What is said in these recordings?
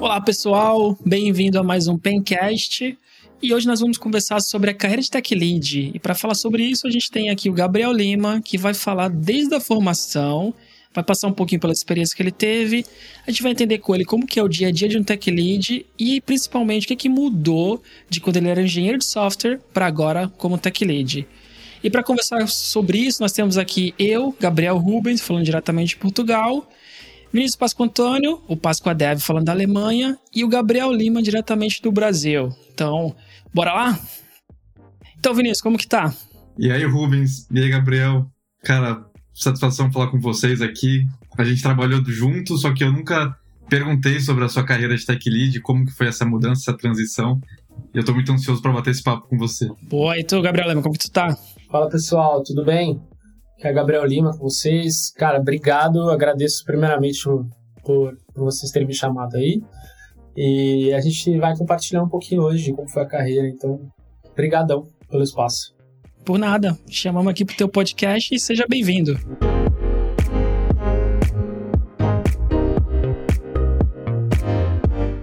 Olá pessoal, bem-vindo a mais um Pencast. E hoje nós vamos conversar sobre a carreira de Tech Lead. E para falar sobre isso, a gente tem aqui o Gabriel Lima, que vai falar desde a formação, vai passar um pouquinho pela experiência que ele teve. A gente vai entender com ele como que é o dia a dia de um Tech Lead e principalmente o que, que mudou de quando ele era engenheiro de software para agora como Tech Lead. E para conversar sobre isso, nós temos aqui eu, Gabriel Rubens, falando diretamente de Portugal, Vinícius Pasco Antônio, o Pasco Adev falando da Alemanha e o Gabriel Lima diretamente do Brasil. Então, bora lá? Então, Vinícius, como que tá? E aí, Rubens? E aí, Gabriel? Cara, satisfação falar com vocês aqui. A gente trabalhou junto, só que eu nunca perguntei sobre a sua carreira de tech lead, como que foi essa mudança, essa transição. E eu tô muito ansioso para bater esse papo com você. Boa, e tu, Gabriel Lima, como que tu tá? Fala, pessoal, tudo bem? Aqui é Gabriel Lima com vocês. Cara, obrigado, agradeço primeiramente por, por vocês terem me chamado aí. E a gente vai compartilhar um pouquinho hoje de como foi a carreira, então, brigadão pelo espaço. Por nada, chamamos aqui pro teu podcast e seja bem-vindo.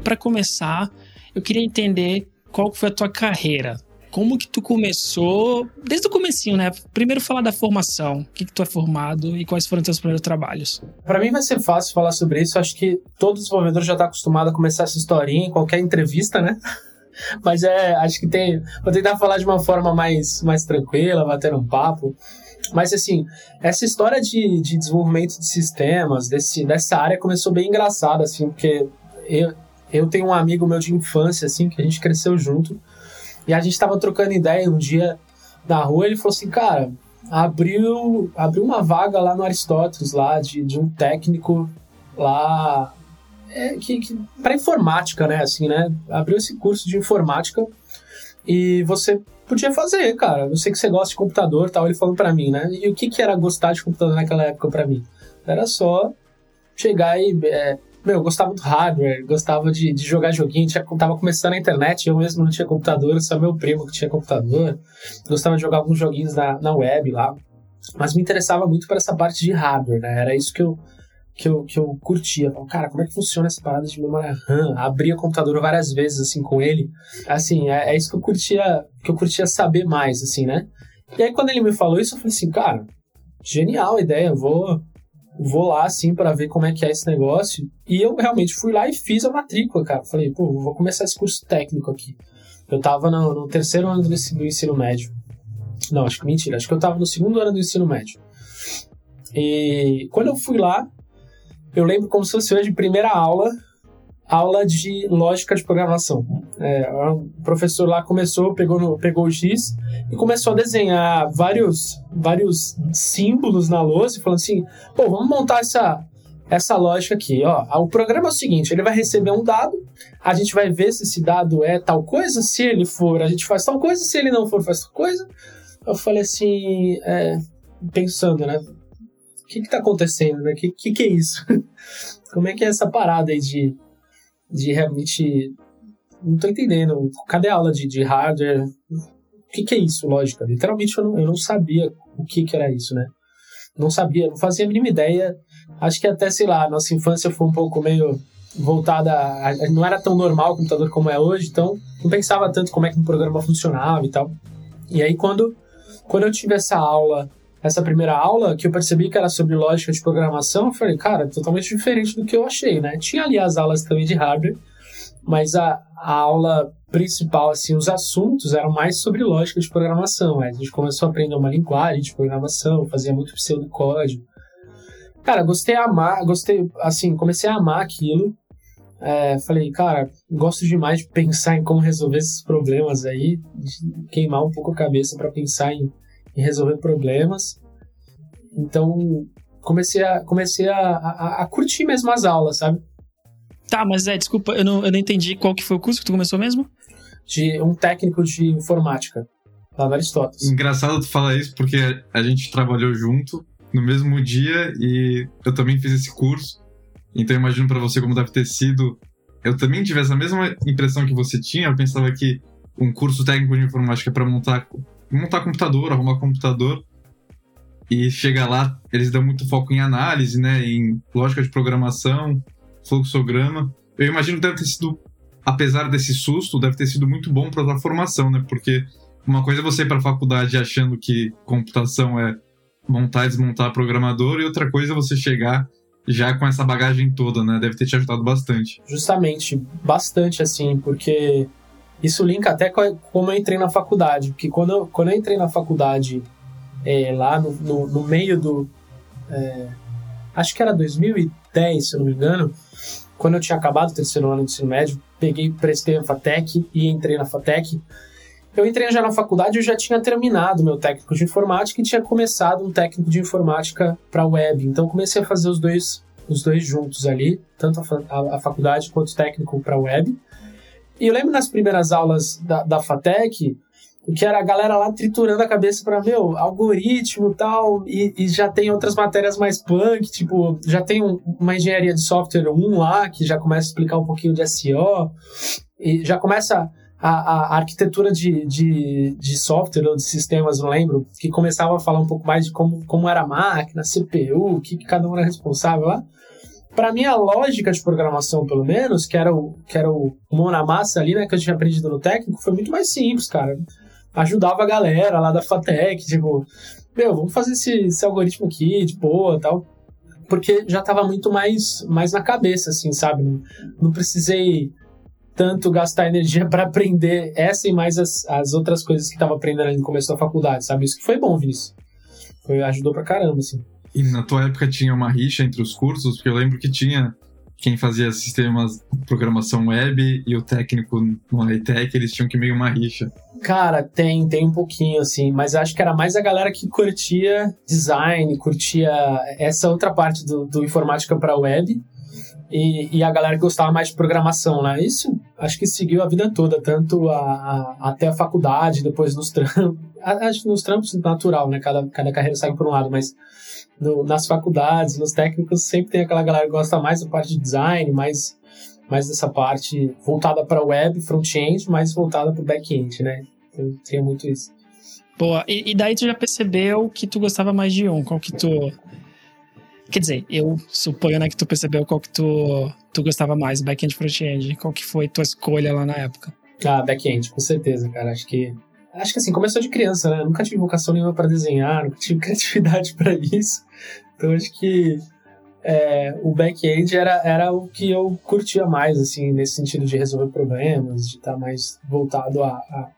Para começar, eu queria entender qual foi a tua carreira. Como que tu começou, desde o comecinho, né? Primeiro falar da formação, o que, que tu é formado e quais foram teus primeiros trabalhos. Para mim vai ser fácil falar sobre isso, acho que todo desenvolvedor já está acostumado a começar essa historinha em qualquer entrevista, né? Mas é, acho que tem. Vou tentar falar de uma forma mais, mais tranquila, bater um papo. Mas assim, essa história de, de desenvolvimento de sistemas, desse, dessa área começou bem engraçada, assim, porque eu, eu tenho um amigo meu de infância, assim, que a gente cresceu junto. E a gente estava trocando ideia um dia na rua, ele falou assim, cara, abriu, abriu uma vaga lá no Aristóteles, lá, de, de um técnico lá é, que, que para informática, né? Assim, né? Abriu esse curso de informática e você podia fazer, cara. Eu sei que você gosta de computador, tal. Ele falou para mim, né? E o que que era gostar de computador naquela época para mim? Era só chegar e é, meu, eu gostava do hardware, gostava de, de jogar joguinho, tinha, tava começando a internet, eu mesmo não tinha computador, só meu primo que tinha computador. Gostava de jogar alguns joguinhos na, na web lá. Mas me interessava muito para essa parte de hardware, né? Era isso que eu, que eu, que eu curtia. cara, como é que funciona essa parada de memória RAM? Abria o computador várias vezes, assim, com ele. Assim, é, é isso que eu curtia, que eu curtia saber mais, assim, né? E aí, quando ele me falou isso, eu falei assim, cara, genial a ideia, vou, vou lá, assim, para ver como é que é esse negócio. E eu realmente fui lá e fiz a matrícula, cara. Falei, pô, vou começar esse curso técnico aqui. Eu tava no, no terceiro ano do, do ensino médio. Não, acho que mentira. Acho que eu tava no segundo ano do ensino médio. E quando eu fui lá, eu lembro como se fosse hoje, primeira aula, aula de lógica de programação. É, o professor lá começou, pegou, no, pegou o X e começou a desenhar vários, vários símbolos na lousa, falando assim, pô, vamos montar essa, essa lógica aqui, ó. O programa é o seguinte, ele vai receber um dado, a gente vai ver se esse dado é tal coisa, se ele for, a gente faz tal coisa, se ele não for, faz tal coisa. Eu falei assim, é, pensando, né? que que tá acontecendo, né? Que, que que é isso? Como é que é essa parada aí de, de realmente... Não tô entendendo. Cadê a aula de, de hardware? O que que é isso, lógica? Literalmente eu não, eu não sabia o que que era isso, né? Não sabia, não fazia a mínima ideia. Acho que até, sei lá, nossa infância foi um pouco meio voltada a, não era tão normal o computador como é hoje, então não pensava tanto como é que um programa funcionava e tal. E aí quando quando eu tive essa aula essa primeira aula, que eu percebi que era sobre lógica de programação, eu falei, cara, totalmente diferente do que eu achei, né? Tinha ali as aulas também de hardware, mas a, a aula principal, assim, os assuntos eram mais sobre lógica de programação. Né? A gente começou a aprender uma linguagem de programação, fazia muito pseudocódigo. Cara, gostei a amar, gostei, assim, comecei a amar aquilo. É, falei, cara, gosto demais de pensar em como resolver esses problemas aí, queimar um pouco a cabeça para pensar em em resolver problemas. Então, comecei a, comecei a, a, a, curtir mesmo as aulas, sabe? Tá, mas é, desculpa, eu não, eu não entendi qual que foi o curso que tu começou mesmo? De um técnico de informática, lá no Aristóteles. Engraçado tu falar isso, porque a gente trabalhou junto no mesmo dia e eu também fiz esse curso. Então eu imagino para você como deve ter sido. Eu também tive essa mesma impressão que você tinha. Eu pensava que um curso técnico de informática para montar montar computador, arrumar computador, E chega lá, eles dão muito foco em análise, né? Em lógica de programação, fluxograma. Eu imagino que deve ter sido, apesar desse susto, deve ter sido muito bom para a formação, né? Porque uma coisa é você ir para a faculdade achando que computação é montar e desmontar programador, e outra coisa é você chegar já com essa bagagem toda, né? Deve ter te ajudado bastante. Justamente, bastante, assim, porque isso linka até com como eu entrei na faculdade. Porque quando eu, quando eu entrei na faculdade, é, lá no, no, no, meio do. É, acho que era 2010, se eu não me engano, quando eu tinha acabado o terceiro ano do ensino médio, peguei, prestei a FATEC e entrei na FATEC. Eu entrei já na faculdade, eu já tinha terminado meu técnico de informática e tinha começado um técnico de informática para web. Então comecei a fazer os dois, os dois juntos ali, tanto a, a, a faculdade quanto o técnico para web. E eu lembro nas primeiras aulas da, da FATEC, que era a galera lá triturando a cabeça para meu algoritmo tal, e, e já tem outras matérias mais punk, tipo, já tem um, uma engenharia de software 1 lá, que já começa a explicar um pouquinho de SEO, e já começa a, a, arquitetura de, de, de software ou de sistemas, não lembro, que começava a falar um pouco mais de como, como era a máquina, CPU, o que, que cada um era responsável lá. Para mim, a lógica de programação, pelo menos, que era o, que era o mão na massa ali, né, que eu tinha aprendido no técnico, foi muito mais simples, cara. Ajudava a galera lá da FATEC, tipo, meu, vamos fazer esse, esse algoritmo aqui de boa tal. Porque já tava muito mais, mais na cabeça, assim, sabe? Não, não precisei tanto gastar energia para aprender essa e mais as, as outras coisas que tava aprendendo ali no começo da faculdade, sabe? Isso que foi bom, Vinícius. Foi, ajudou pra caramba, assim. E na tua época tinha uma rixa entre os cursos? Porque eu lembro que tinha quem fazia sistemas programação web e o técnico no high-tech, eles tinham que meio uma rixa. Cara, tem, tem um pouquinho, assim, mas acho que era mais a galera que curtia design, curtia essa outra parte do, do informática para web e, e, a galera que gostava mais de programação, né? Isso acho que seguiu a vida toda, tanto a, a, até a faculdade, depois nos trampos. Acho que nos trampos natural, né? Cada, cada carreira segue por um lado, mas no, nas faculdades, nos técnicos, sempre tem aquela galera que gosta mais da parte de design, mais, mais dessa parte voltada para web, front-end, mais voltada para back-end, né? Então, tem muito isso. Boa, e, e, daí tu já percebeu que tu gostava mais de um, qual que tu... Quer dizer, eu suponho né, que tu percebeu qual que tu, tu gostava mais, back-end front-end. Qual que foi tua escolha lá na época? Ah, back-end, com certeza, cara. Acho que acho que assim, começou de criança, né? Nunca tive vocação nenhuma para desenhar, nunca tive criatividade para isso. Então acho que é, o back-end era, era o que eu curtia mais, assim, nesse sentido de resolver problemas, de estar tá mais voltado a, a,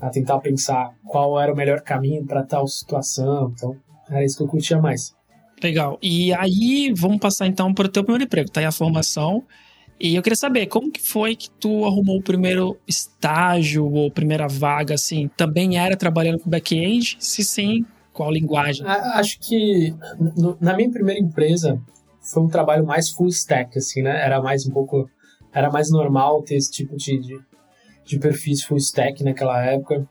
a, tentar pensar qual era o melhor caminho para tal situação. Então, era isso que eu curtia mais. Legal. E aí, vamos passar então para o teu primeiro emprego. Tá aí a formação. E eu queria saber, como que foi que tu arrumou o primeiro estágio ou primeira vaga, assim? Também era trabalhando com back-end? Se sim, qual linguagem? Acho que na minha primeira empresa foi um trabalho mais full stack, assim, né? Era mais um pouco... Era mais normal ter esse tipo de, de, de perfis full stack naquela época.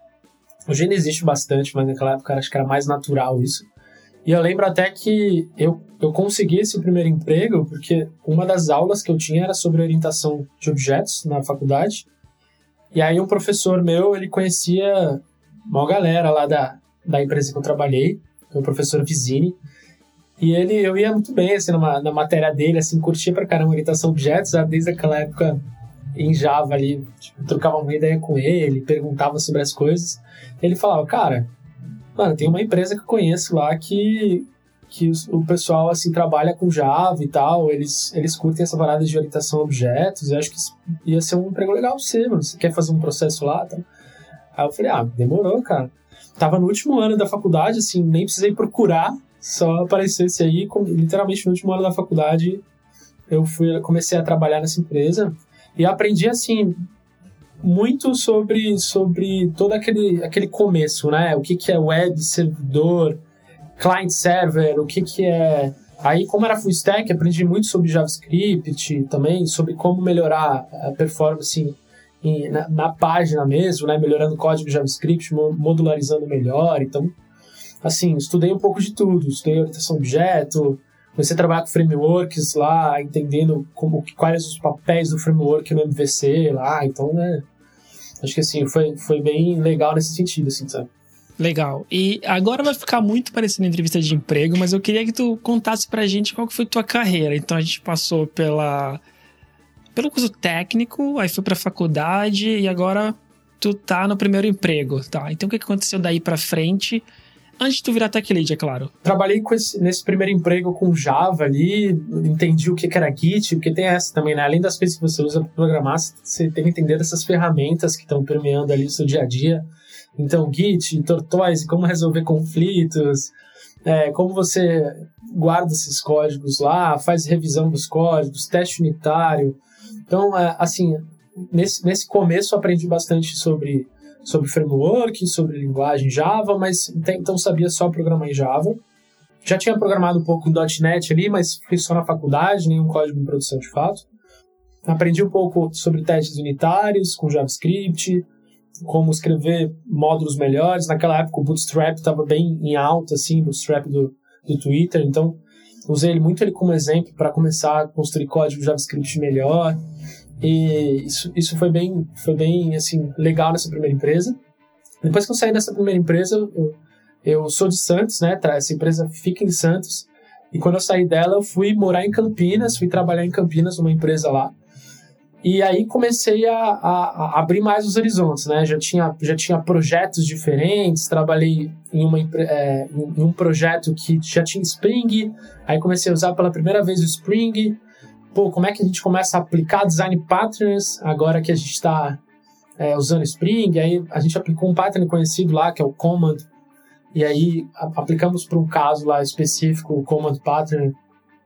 Hoje ainda existe bastante, mas naquela época acho que era mais natural isso. E eu lembro até que eu, eu consegui esse primeiro emprego porque uma das aulas que eu tinha era sobre orientação de objetos na faculdade. E aí um professor meu, ele conhecia uma galera lá da, da empresa que eu trabalhei, o professor Vizini. E ele, eu ia muito bem, assim, numa, na matéria dele, assim, curtia pra caramba orientação de objetos, desde aquela época em Java ali, tipo, trocava uma ideia com ele, perguntava sobre as coisas. Ele falava, cara, Mano, tem uma empresa que eu conheço lá que, que o pessoal, assim, trabalha com Java e tal, eles, eles curtem essa parada de orientação a objetos, eu acho que ia ser um emprego legal pra você, mano. Você quer fazer um processo lá? Tá? Aí eu falei, ah, demorou, cara. Tava no último ano da faculdade, assim, nem precisei procurar, só apareceu esse aí, literalmente no último ano da faculdade, eu fui, comecei a trabalhar nessa empresa e aprendi, assim, muito sobre, sobre todo aquele, aquele começo, né? O que, que é web, servidor, client server, o que, que é. Aí, como era full stack, aprendi muito sobre JavaScript também, sobre como melhorar a performance em, na, na, página mesmo, né? Melhorando o código JavaScript, modularizando melhor. Então, assim, estudei um pouco de tudo. Estudei orientação objeto, comecei a trabalhar com frameworks lá, entendendo como, quais os papéis do framework no MVC lá. Então, né? Acho que assim, foi, foi bem legal nesse sentido, assim, sabe? Legal. E agora vai ficar muito parecendo entrevista de emprego, mas eu queria que tu contasse pra gente qual que foi tua carreira. Então a gente passou pela pelo curso técnico, aí foi pra faculdade e agora tu tá no primeiro emprego, tá? Então o que aconteceu daí pra frente? Antes de tu virar tech lead, é claro. Trabalhei esse, nesse primeiro emprego com Java ali, entendi o que era Git, porque tem essa também, né? Além das coisas que você usa para programar, você tem que entender essas ferramentas que estão permeando ali o seu dia a dia. Então, Git, Tortoise, como resolver conflitos, é, como você guarda esses códigos lá, faz revisão dos códigos, teste unitário. Então, é, assim, nesse, nesse começo aprendi bastante sobre, sobre framework, sobre linguagem Java, mas então sabia só programar em Java. Já tinha programado um pouco em .NET ali, mas fui só na faculdade, nenhum código em produção de fato. Aprendi um pouco sobre testes unitários com JavaScript, como escrever módulos melhores. Naquela época o Bootstrap estava bem em alta, assim, o Bootstrap do, do Twitter, então usei ele muito ele como exemplo para começar a construir código JavaScript melhor. E isso, isso foi bem, foi bem assim, legal nessa primeira empresa. Depois que eu saí dessa primeira empresa, eu, eu sou de Santos, né? Essa empresa fica em Santos. E quando eu saí dela, eu fui morar em Campinas, fui trabalhar em Campinas, numa empresa lá. E aí comecei a, a, a, abrir mais os horizontes, né? Já tinha, já tinha projetos diferentes, trabalhei em, uma, é, em um projeto que já tinha Spring, aí comecei a usar pela primeira vez o Spring. Pô, como é que a gente começa a aplicar design patterns agora que a gente está é, usando Spring? Aí a gente aplicou um pattern conhecido lá, que é o Command, e aí aplicamos para um caso lá específico o Command Pattern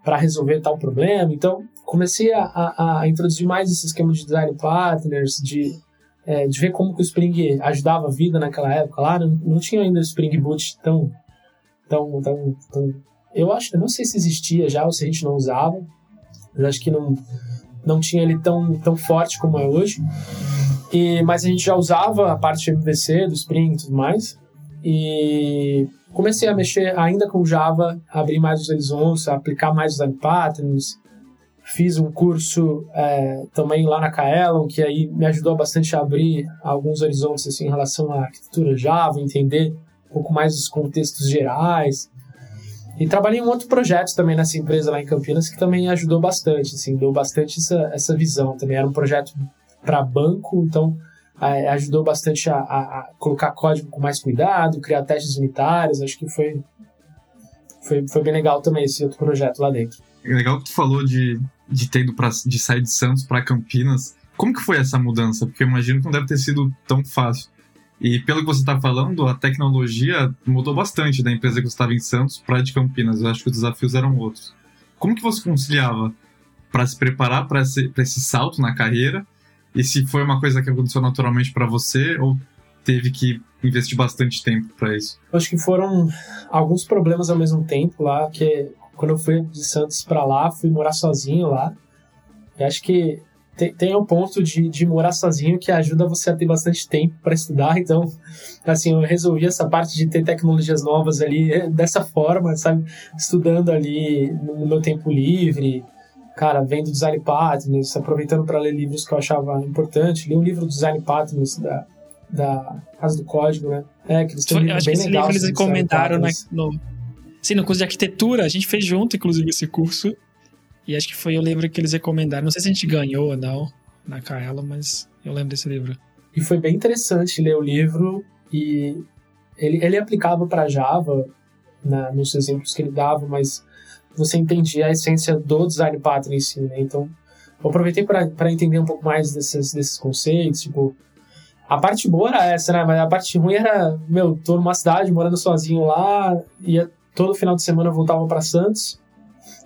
para resolver tal problema. Então, comecei a, a, a, introduzir mais esse esquema de design partners, de, é, de ver como que o Spring ajudava a vida naquela época lá. Não, não tinha ainda o Spring Boot tão, tão, tão, tão... Eu acho, eu não sei se existia já ou se a gente não usava, acho que não, não tinha ele tão, tão forte como é hoje. E, mas a gente já usava a parte MVC, do Spring e tudo mais. E comecei a mexer ainda com Java, abrir mais os horizontes, aplicar mais os patterns. Fiz um curso é, também lá na Kaelon, que aí me ajudou bastante a abrir alguns horizontes assim, em relação à arquitetura Java, entender um pouco mais os contextos gerais. E trabalhei em um outro projeto também nessa empresa lá em Campinas, que também ajudou bastante, assim, deu bastante essa, essa visão. Também era um projeto para banco, então é, ajudou bastante a, a, a, colocar código com mais cuidado, criar testes unitários. Acho que foi, foi, foi bem legal também esse outro projeto lá dentro. É legal que tu falou de, de ter ido pra, de sair de Santos para Campinas. Como que foi essa mudança? Porque eu imagino que não deve ter sido tão fácil. E pelo que você está falando, a tecnologia mudou bastante da empresa que você estava em Santos para de Campinas. Eu acho que os desafios eram outros. Como que você conciliava para se preparar para esse, esse salto na carreira e se foi uma coisa que aconteceu naturalmente para você ou teve que investir bastante tempo para isso? Eu acho que foram alguns problemas ao mesmo tempo lá, que quando eu fui de Santos para lá, fui morar sozinho lá. E acho que tem, tem um ponto de, de morar sozinho que ajuda você a ter bastante tempo para estudar. Então, assim, eu resolvi essa parte de ter tecnologias novas ali dessa forma, sabe? Estudando ali no meu tempo livre, cara, vendo design patterns, aproveitando para ler livros que eu achava importante. Li um livro do design patterns da, da Casa do Código, né? É, que eles têm um livro bem legal. Livro eles recomendaram né, no, sim, no curso de arquitetura, a gente fez junto, inclusive, esse curso. E acho que foi o livro que eles recomendaram. Não sei se a gente ganhou ou não na Kaela, mas eu lembro desse livro. E foi bem interessante ler o livro e ele, ele aplicava para Java na, nos exemplos que ele dava, mas você entendia a essência do design pattern em si, né? Então, eu aproveitei para entender um pouco mais desses, desses conceitos, tipo, a parte boa era essa, né? Mas a parte ruim era, meu, tô numa cidade morando sozinho lá, ia todo final de semana voltava para Santos,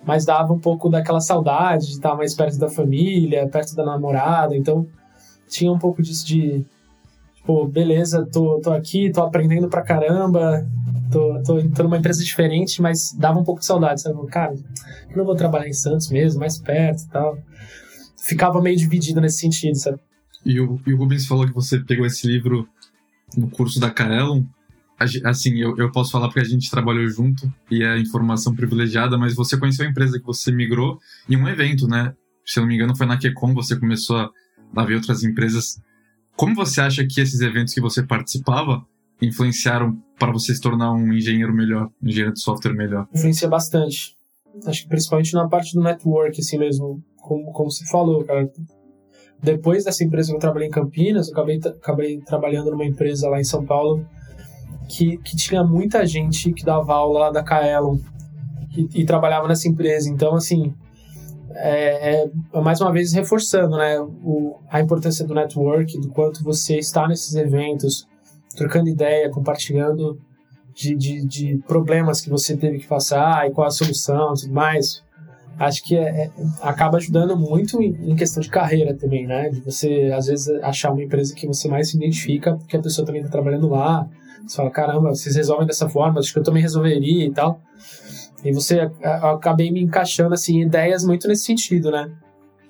mas dava um pouco daquela saudade de estar mais perto da família, perto da namorada, então tinha um pouco disso de, tipo, beleza, tô, tô aqui, tô aprendendo pra caramba, tô, tô, tô numa empresa diferente, mas dava um pouco de saudade, sabe? Cara, eu não vou trabalhar em Santos mesmo, mais perto e tal. Ficava meio dividido nesse sentido, sabe? E o, e o Rubens falou que você pegou esse livro no curso da Kaelon. Assim, eu, eu posso falar porque a gente trabalhou junto e é informação privilegiada, mas você conheceu a empresa que você migrou em um evento, né? Se eu não me engano, foi na Kecom, você começou a, a ver outras empresas. Como você acha que esses eventos que você participava influenciaram para você se tornar um engenheiro melhor, um engenheiro de software melhor? Influencia bastante. Acho que principalmente na parte do network, assim mesmo, como, como você falou, cara. Depois dessa empresa que eu trabalhei em Campinas, eu acabei, acabei trabalhando numa empresa lá em São Paulo que, que tinha muita gente que dava aula lá da Kaelon e, e trabalhava nessa empresa. Então, assim, é, é, mais uma vez reforçando né, o, a importância do network, do quanto você está nesses eventos, trocando ideia, compartilhando de, de, de problemas que você teve que passar e qual a solução e tudo mais. Acho que é, é, acaba ajudando muito em, em, questão de carreira também, né? De você, às vezes, achar uma empresa que você mais se identifica, porque a pessoa também está trabalhando lá. Você fala, caramba, vocês resolvem dessa forma, acho que eu também resolveria e tal. E você acabei me encaixando assim ideias muito nesse sentido, né?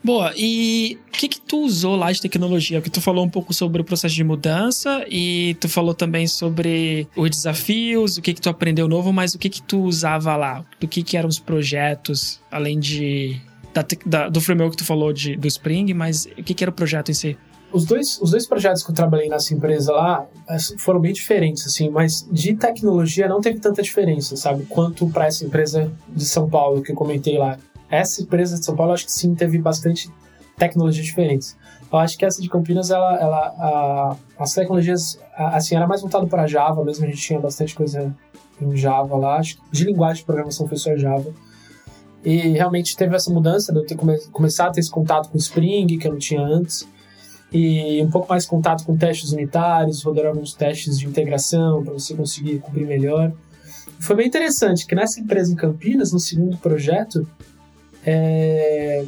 Boa, e o que que tu usou lá de tecnologia? Porque tu falou um pouco sobre o processo de mudança e tu falou também sobre os desafios, o que que tu aprendeu novo, mas o que que tu usava lá? Do que que eram os projetos, além de da, da, do framework que tu falou de, do Spring, mas o que que era o projeto em si? Os dois, os dois projetos que eu trabalhei nessa empresa lá eh, foram bem diferentes, assim, mas de tecnologia não teve tanta diferença, sabe? Quanto para essa empresa de São Paulo que eu comentei lá. Essa empresa de São Paulo, acho que sim, teve bastante tecnologias diferentes. Eu acho que essa de Campinas, ela, ela a, as tecnologias, assim, era mais voltado para Java mesmo, a gente tinha bastante coisa em Java lá, acho que de linguagem de programação foi só Java. E realmente teve essa mudança de eu ter come, começado a ter esse contato com Spring, que eu não tinha antes e um pouco mais contato com testes unitários, rodar alguns testes de integração para você conseguir cobrir melhor. Foi bem interessante que nessa empresa em Campinas, no segundo projeto, é,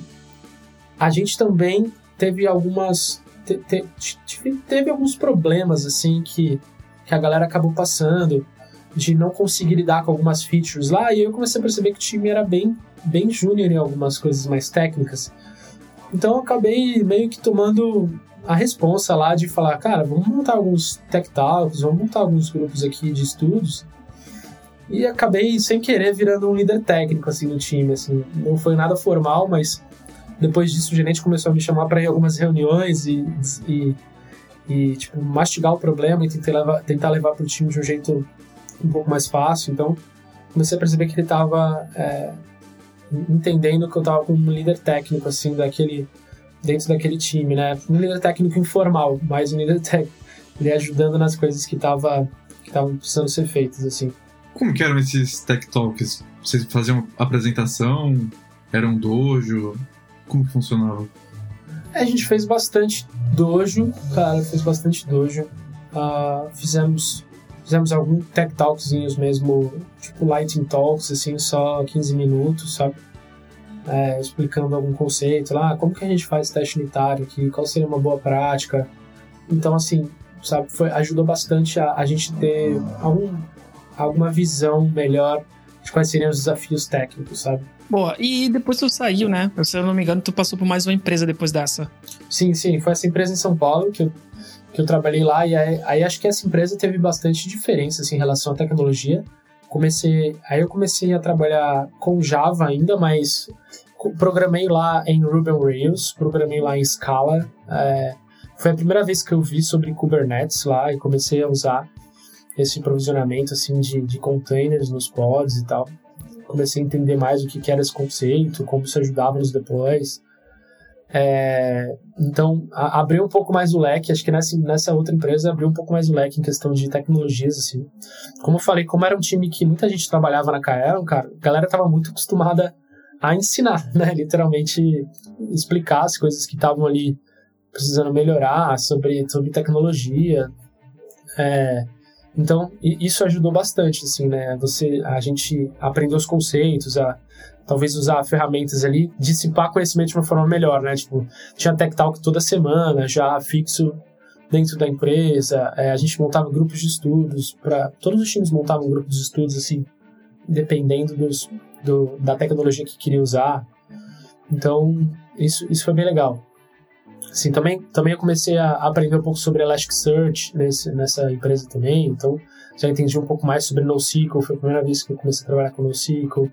a gente também teve algumas te, te, teve alguns problemas assim que, que a galera acabou passando de não conseguir lidar com algumas features lá e eu comecei a perceber que o time era bem bem júnior em algumas coisas mais técnicas. Então acabei meio que tomando a responsa lá de falar, cara, vamos montar alguns tech talks, vamos montar alguns grupos aqui de estudos. E acabei, sem querer, virando um líder técnico, assim, no time, assim. Não foi nada formal, mas depois disso o gerente começou a me chamar para ir algumas reuniões e, e, e, tipo, mastigar o problema e tentar levar, tentar levar para o time de um jeito um pouco mais fácil. Então, comecei a perceber que ele estava é, entendendo que eu estava como um líder técnico, assim, daquele dentro daquele time, né? Um líder técnico informal, mas um líder técnico, ele ajudando nas coisas que estavam que precisando ser feitas, assim. Como que eram esses tech talks? Vocês faziam apresentação? Era um dojo? Como que funcionava? A gente fez bastante dojo, cara, fez bastante dojo. Uh, fizemos fizemos alguns tech talkzinhos mesmo, tipo lighting talks, assim, só 15 minutos, sabe? é, explicando algum conceito lá, como que a gente faz teste unitário aqui, qual seria uma boa prática. Então, assim, sabe, foi, ajudou bastante a, a gente ter algum, alguma visão melhor de quais seriam os desafios técnicos, sabe? Boa, e depois tu saiu, né? Se eu não me engano, tu passou por mais uma empresa depois dessa. Sim, sim, foi essa empresa em São Paulo que eu, que eu trabalhei lá, e aí, aí acho que essa empresa teve bastante diferença assim, em relação à tecnologia comecei, aí eu comecei a trabalhar com Java ainda, mas programei lá em Ruby on Rails, programei lá em Scala. É, foi a primeira vez que eu vi sobre Kubernetes lá e comecei a usar esse provisionamento assim de, de containers nos pods e tal. Comecei a entender mais o que, que era esse conceito, como isso ajudava nos deploys. É, então, abriu um pouco mais o leque, acho que nessa, nessa outra empresa abriu um pouco mais o leque em questão de tecnologias, assim. Como eu falei, como era um time que muita gente trabalhava na Kaelon, cara, a galera estava muito acostumada a ensinar, né? Literalmente explicar as coisas que estavam ali precisando melhorar sobre, sobre tecnologia. É, então, isso ajudou bastante, assim, né? Você, a gente aprender os conceitos, a talvez usar ferramentas ali, dissipar conhecimento de uma forma melhor, né? Tipo, tinha Tech Talk toda semana, já fixo dentro da empresa, é, a gente montava grupos de estudos, para todos os times montavam grupos de estudos, assim, dependendo dos, do, da tecnologia que queria usar. Então, isso, isso foi bem legal. Assim, também, também eu comecei a aprender um pouco sobre Elasticsearch nesse, nessa empresa também, então já entendi um pouco mais sobre NoSQL, foi a primeira vez que eu comecei a trabalhar com NoSQL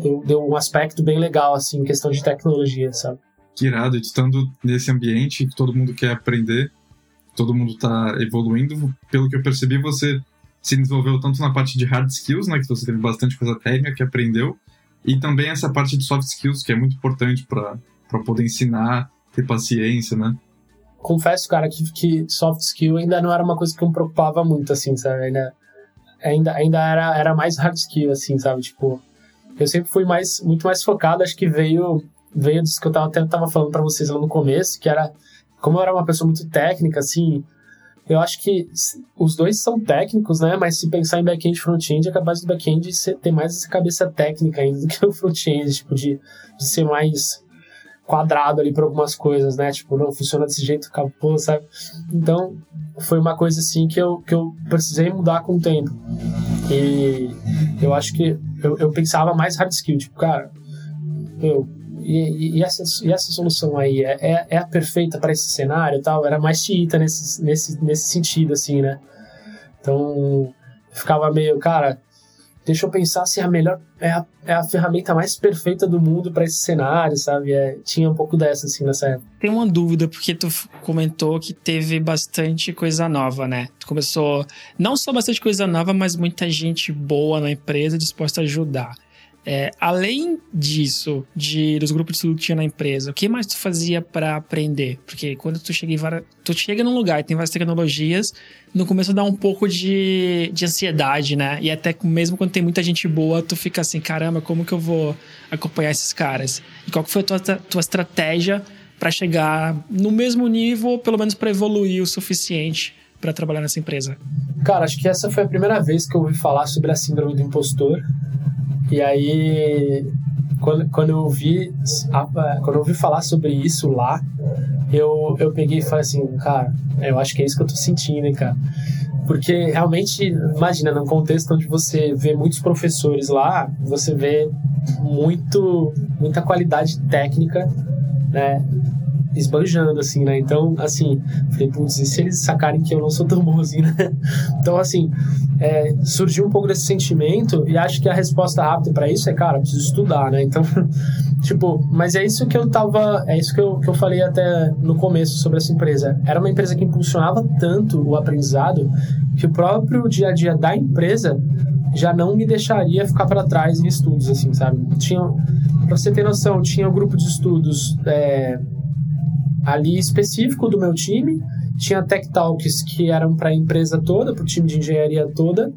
deu, deu um aspecto bem legal, assim, em questão de tecnologia, sabe? Que irado, estando nesse ambiente que todo mundo quer aprender, todo mundo está evoluindo. Pelo que eu percebi, você se desenvolveu tanto na parte de hard skills, né, que você teve bastante coisa técnica que aprendeu, e também essa parte de soft skills, que é muito importante para poder ensinar, ter paciência, né? Confesso, cara, que, que soft skill ainda não era uma coisa que eu me preocupava muito, assim, sabe? Ainda, ainda, ainda era, era mais hard skill, assim, sabe? Tipo, eu sempre fui mais, muito mais focado, acho que veio, veio disso que eu tava, até tava falando para vocês lá no começo, que era, como eu era uma pessoa muito técnica, assim, eu acho que os dois são técnicos, né? Mas se pensar em back-end e front-end, é capaz do back-end ter mais essa cabeça técnica ainda do que o front-end, tipo, de, de ser mais quadrado ali para algumas coisas, né? Tipo, não funciona desse jeito, acabou, sabe? Então, foi uma coisa assim que eu, que eu precisei mudar com o tempo. E eu acho que eu, eu pensava mais hard skill, tipo, cara, eu e, e, essa, e essa solução aí é, é, é a perfeita para esse cenário e tal? Era mais xiita nesse, nesse, nesse sentido, assim, né? Então, ficava meio, cara, deixa eu pensar se a melhor é a, é a ferramenta mais perfeita do mundo para esse cenário, sabe? É, tinha um pouco dessa assim nessa época. Tem uma dúvida porque tu comentou que teve bastante coisa nova, né? Tu começou não só bastante coisa nova, mas muita gente boa na empresa disposta a ajudar. É, além disso, de, dos grupos de estudo que tinha na empresa, o que mais tu fazia para aprender? Porque quando tu chega, em várias, tu chega num lugar e tem várias tecnologias, no começo dá um pouco de, de ansiedade, né? E até mesmo quando tem muita gente boa, tu fica assim, caramba, como que eu vou acompanhar esses caras? E qual que foi a tua, tua estratégia para chegar no mesmo nível, ou pelo menos para evoluir o suficiente para trabalhar nessa empresa? Cara, acho que essa foi a primeira vez que eu ouvi falar sobre a síndrome do impostor. E aí, quando, quando eu ouvi quando eu ouvi falar sobre isso lá, eu, eu peguei e falei assim, cara, eu acho que é isso que eu tô sentindo, hein, cara. Porque realmente, imagina, num contexto onde você vê muitos professores lá, você vê muito, muita qualidade técnica, né? Esbanjando, assim, né? Então, assim, falei, putz, e se eles sacarem que eu não sou tão assim, né? Então, assim, é, surgiu um pouco desse sentimento e acho que a resposta rápida para isso é, cara, preciso estudar, né? Então, tipo, mas é isso que eu tava, é isso que eu, que eu falei até no começo sobre essa empresa. Era uma empresa que impulsionava tanto o aprendizado que o próprio dia a dia da empresa já não me deixaria ficar para trás em estudos, assim, sabe? Tinha, pra você ter noção, tinha um grupo de estudos é, ali específico do meu time. Tinha Tech Talks que eram para a empresa toda, para o time de engenharia toda.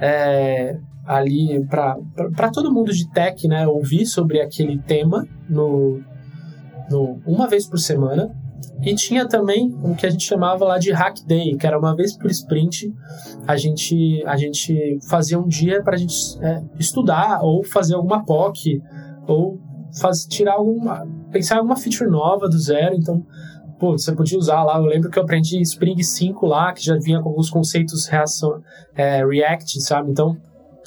É, ali para todo mundo de tech, né, ouvir sobre aquele tema no, no, uma vez por semana. E tinha também o que a gente chamava lá de Hack Day, que era uma vez por sprint, a gente, a gente fazia um dia para a gente é, estudar ou fazer alguma POC ou faz, tirar alguma. pensar em alguma feature nova do zero. Então, pô, você podia usar lá. Eu lembro que eu aprendi Spring 5 lá, que já vinha com alguns conceitos reação, é, React, sabe? Então,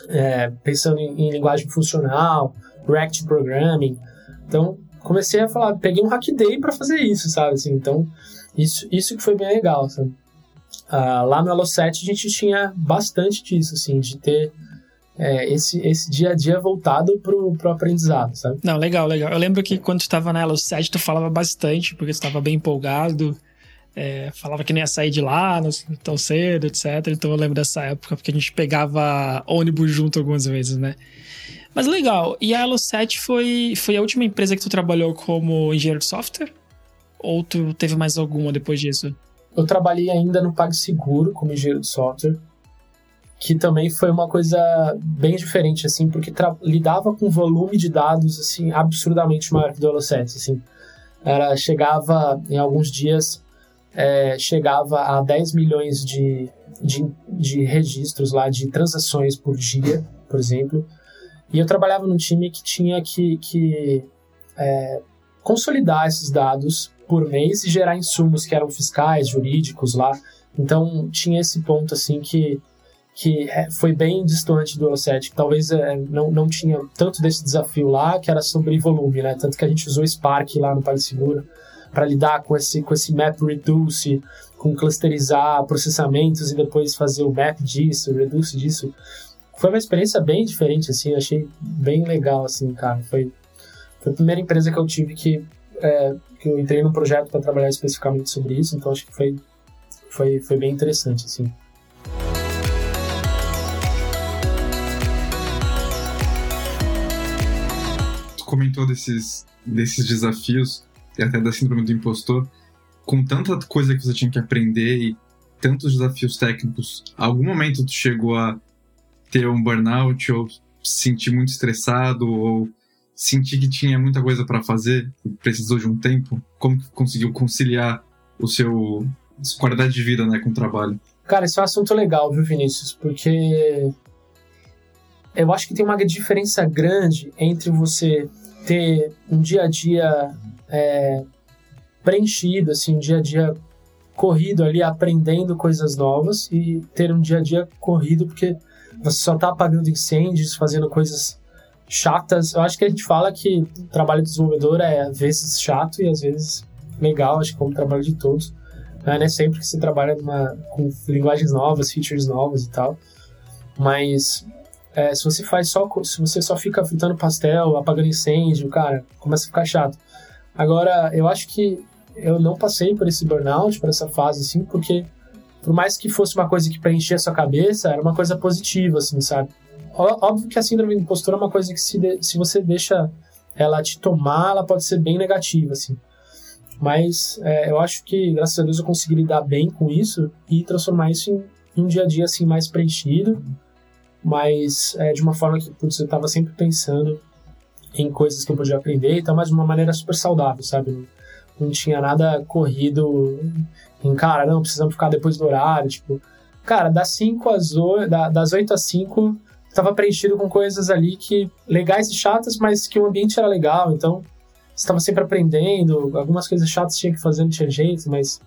é, pensando em, em, linguagem funcional, React Programming. Então, comecei a falar, peguei um hack day para fazer isso, sabe? Assim, então, isso, isso que foi bem legal, sabe? Ah, lá no Elo 7 a gente tinha bastante disso, assim, de ter é, esse, esse dia a dia voltado pro, pro aprendizado, sabe? Não, legal, legal. Eu lembro que quando tu estava na Elo 7, tu falava bastante, porque tu estava bem empolgado. É, falava que não ia sair de lá tão cedo, etc. Então eu lembro dessa época, porque a gente pegava ônibus junto algumas vezes, né? Mas legal. E a Elo 7 foi, foi a última empresa que tu trabalhou como engenheiro de software? Ou tu teve mais alguma depois disso? Eu trabalhei ainda no PagSeguro como engenheiro de software que também foi uma coisa bem diferente, assim, porque lidava com volume de dados, assim, absurdamente maior que do Elo7, assim. Era, chegava, em alguns dias, é, chegava a 10 milhões de, de, de registros lá, de transações por dia, por exemplo. E eu trabalhava num time que tinha que, que é, consolidar esses dados por mês e gerar insumos que eram fiscais, jurídicos lá. Então, tinha esse ponto, assim, que que é, foi bem distante do Elo7, que talvez é, não, não tinha tanto desse desafio lá, que era sobre volume, né? Tanto que a gente usou Spark lá no PagSeguro para lidar com esse, com esse map reduce, com clusterizar processamentos e depois fazer o map disso, reduce disso. Foi uma experiência bem diferente, assim, achei bem legal, assim, cara. Foi, foi a primeira empresa que eu tive que, é, que eu entrei num projeto para trabalhar especificamente sobre isso, então acho que foi foi, foi bem interessante, assim. Comentou desses, desses desafios e até da síndrome do impostor. Com tanta coisa que você tinha que aprender e tantos desafios técnicos, algum momento tu chegou a ter um burnout ou sentir muito estressado ou sentir que tinha muita coisa para fazer e precisou de um tempo? Como que conseguiu conciliar o seu sua qualidade de vida, né, com o trabalho? Cara, esse é um assunto legal, viu, Vinícius? Porque eu acho que tem uma diferença grande entre você ter um dia a dia é, preenchido, assim, um dia a dia corrido ali, aprendendo coisas novas e ter um dia a dia corrido porque você só tá apagando incêndios, fazendo coisas chatas. Eu acho que a gente fala que o trabalho do desenvolvedor é às vezes chato e às vezes legal, acho que como o trabalho de todos. Não é sempre que você trabalha numa, com linguagens novas, features novas e tal. Mas é, se você faz só. Se você só fica fritando pastel, apagando incêndio, cara, começa a ficar chato. Agora, eu acho que eu não passei por esse burnout, por essa fase, assim, porque por mais que fosse uma coisa que preenchia a sua cabeça, era uma coisa positiva, assim, sabe? Óbvio que a síndrome do impostor é uma coisa que se, de, se você deixa ela te tomar, ela pode ser bem negativa, assim. Mas é, eu acho que, graças a Deus, eu consegui lidar bem com isso e transformar isso em, em um dia a dia, assim, mais preenchido, mas é, de uma forma que, putz, eu estava sempre pensando em coisas que eu podia aprender e tal, mas de uma maneira super saudável, sabe? Não, não tinha nada corrido em, cara, não, precisamos ficar depois do horário, tipo... Cara, das 5 às 8, das 8 às 5 estava preenchido com coisas ali que legais e chatas, mas que o ambiente era legal, então estava sempre aprendendo, algumas coisas chatas tinha que fazer, não tinha jeito, mas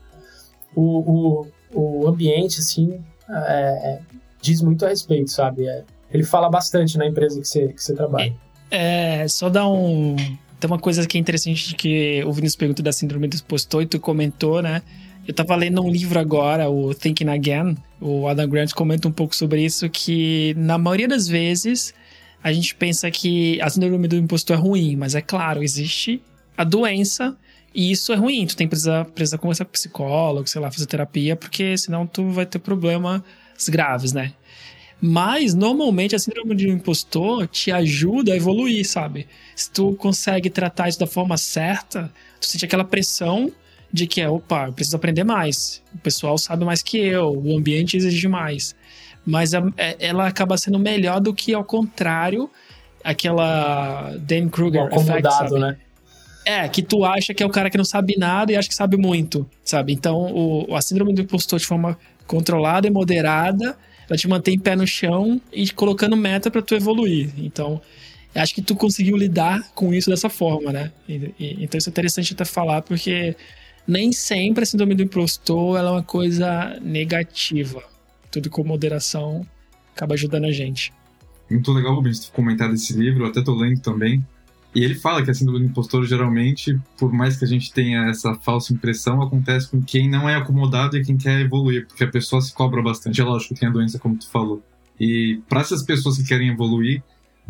o, o, o ambiente, assim, é, diz muito a respeito, sabe? É, ele fala bastante na empresa que você, que você trabalha. É, só dar um... Tem uma coisa que é interessante que o Vinícius perguntou da síndrome do impostor e tu comentou, né? Eu tava lendo um livro agora, o Thinking Again. O Adam Grant comenta um pouco sobre isso, que na maioria das vezes a gente pensa que a síndrome do impostor é ruim, mas é claro, existe a doença e isso é ruim. Tu tem que precisar, precisar conversar com psicólogo, sei lá, fazer terapia, porque senão tu vai ter problemas graves, né? Mas, normalmente, a síndrome do impostor te ajuda a evoluir, sabe? Se tu consegue tratar isso da forma certa, tu sente aquela pressão de que é, opa, eu preciso aprender mais. O pessoal sabe mais que eu, o ambiente exige mais. Mas a, é, ela acaba sendo melhor do que ao contrário, aquela Dan Kruger effect, sabe? né? É, que tu acha que é o cara que não sabe nada e acha que sabe muito, sabe? Então, o, a síndrome do impostor de forma controlada e moderada, ela te mantém pé no chão e colocando meta para tu evoluir. Então, acho que tu conseguiu lidar com isso dessa forma, né? E, e, então, isso é interessante até falar, porque nem sempre a síndrome do impostor ela é uma coisa negativa. Tudo com moderação acaba ajudando a gente. Muito legal, Rubens, comentar desse livro, eu até tô lendo também. E ele fala que a síndrome do impostor, geralmente, por mais que a gente tenha essa falsa impressão, acontece com quem não é acomodado e quem quer evoluir, porque a pessoa se cobra bastante. É lógico que tem a doença, como tu falou. E para essas pessoas que querem evoluir,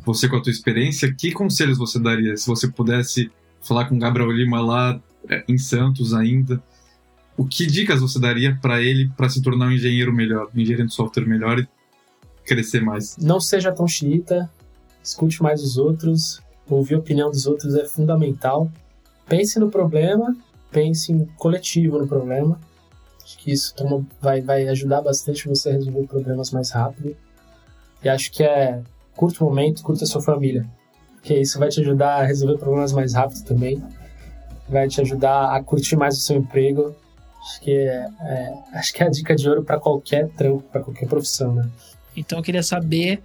você com a tua experiência, que conselhos você daria? Se você pudesse falar com o Gabriel Lima lá é, em Santos ainda. O que dicas você daria para ele para se tornar um engenheiro melhor, um engenheiro de software melhor e crescer mais? Não seja tão xiita, escute mais os outros, ouvir a opinião dos outros é fundamental. Pense no problema, pense em coletivo no problema. Acho que isso toma, vai, vai ajudar bastante você a resolver problemas mais rápido. E acho que é curto momento, curta a sua família. Porque isso vai te ajudar a resolver problemas mais rápido também vai te ajudar a curtir mais o seu emprego. Acho que é, é acho que é a dica de ouro para qualquer trampo, para qualquer profissão, né? Então eu queria saber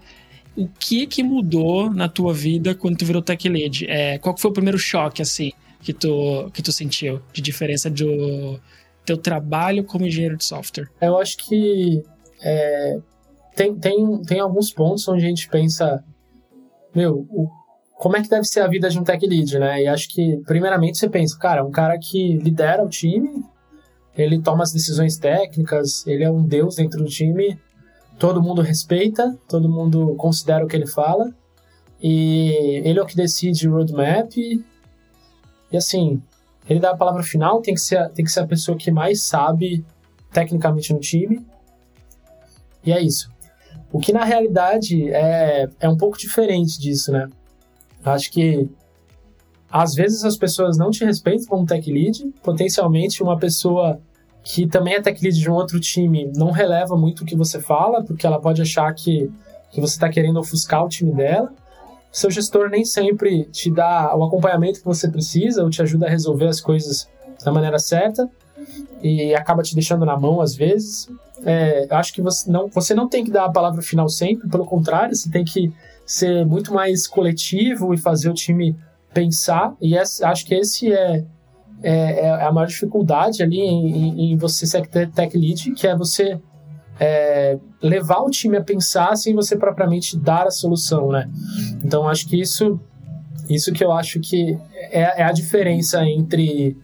o que que mudou na tua vida quando tu virou tech lead. É, qual foi o primeiro choque assim que tu que tu sentiu de diferença do teu trabalho como engenheiro de software? Eu acho que é, tem, tem, tem alguns pontos onde a gente pensa, meu, o como é que deve ser a vida de um tech lead, né? E acho que, primeiramente, você pensa, cara, um cara que lidera o time, ele toma as decisões técnicas, ele é um deus dentro do time, todo mundo respeita, todo mundo considera o que ele fala, e ele é o que decide o roadmap, e, e assim, ele dá a palavra final, tem que ser, tem que ser a pessoa que mais sabe tecnicamente no time. E é isso. O que na realidade é, é um pouco diferente disso, né? Acho que às vezes as pessoas não te respeitam como tech lead, potencialmente uma pessoa que também é tech lead de um outro time não releva muito o que você fala, porque ela pode achar que, que você está querendo ofuscar o time dela. Seu gestor nem sempre te dá o acompanhamento que você precisa ou te ajuda a resolver as coisas da maneira certa e acaba te deixando na mão às vezes. É, acho que você não, você não tem que dar a palavra final sempre, pelo contrário, você tem que ser muito mais coletivo e fazer o time pensar. E acho que esse é, é, é, a maior dificuldade ali em, em, você ser tech lead, que é você é, levar o time a pensar sem você propriamente dar a solução, né? Então acho que isso, isso que eu acho que é, é a diferença entre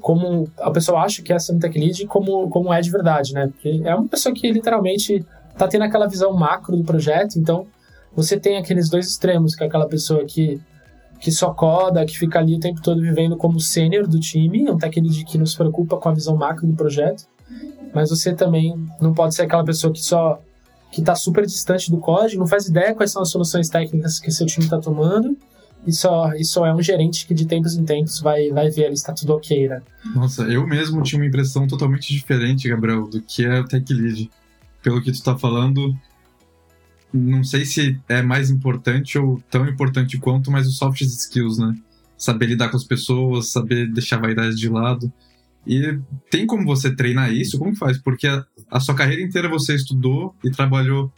como a pessoa acha que é sendo tech lead e como, como é de verdade, né? Porque é uma pessoa que literalmente tá tendo aquela visão macro do projeto, então você tem aqueles dois extremos, que é aquela pessoa que, que só coda, que fica ali o tempo todo vivendo como sênior do time, um lead que nos preocupa com a visão macro do projeto, mas você também não pode ser aquela pessoa que só que está super distante do código, não faz ideia quais são as soluções técnicas que seu time está tomando, e só, e só é um gerente que de tempos em tempos vai, vai ver ali se tá tudo ok, né? Nossa, eu mesmo tinha uma impressão totalmente diferente, Gabriel, do que é o Tech Lead. Pelo que tu tá falando, não sei se é mais importante ou tão importante quanto, mas os soft skills, né? Saber lidar com as pessoas, saber deixar a vaidade de lado. E tem como você treinar isso? Como faz? Porque a, a sua carreira inteira você estudou e trabalhou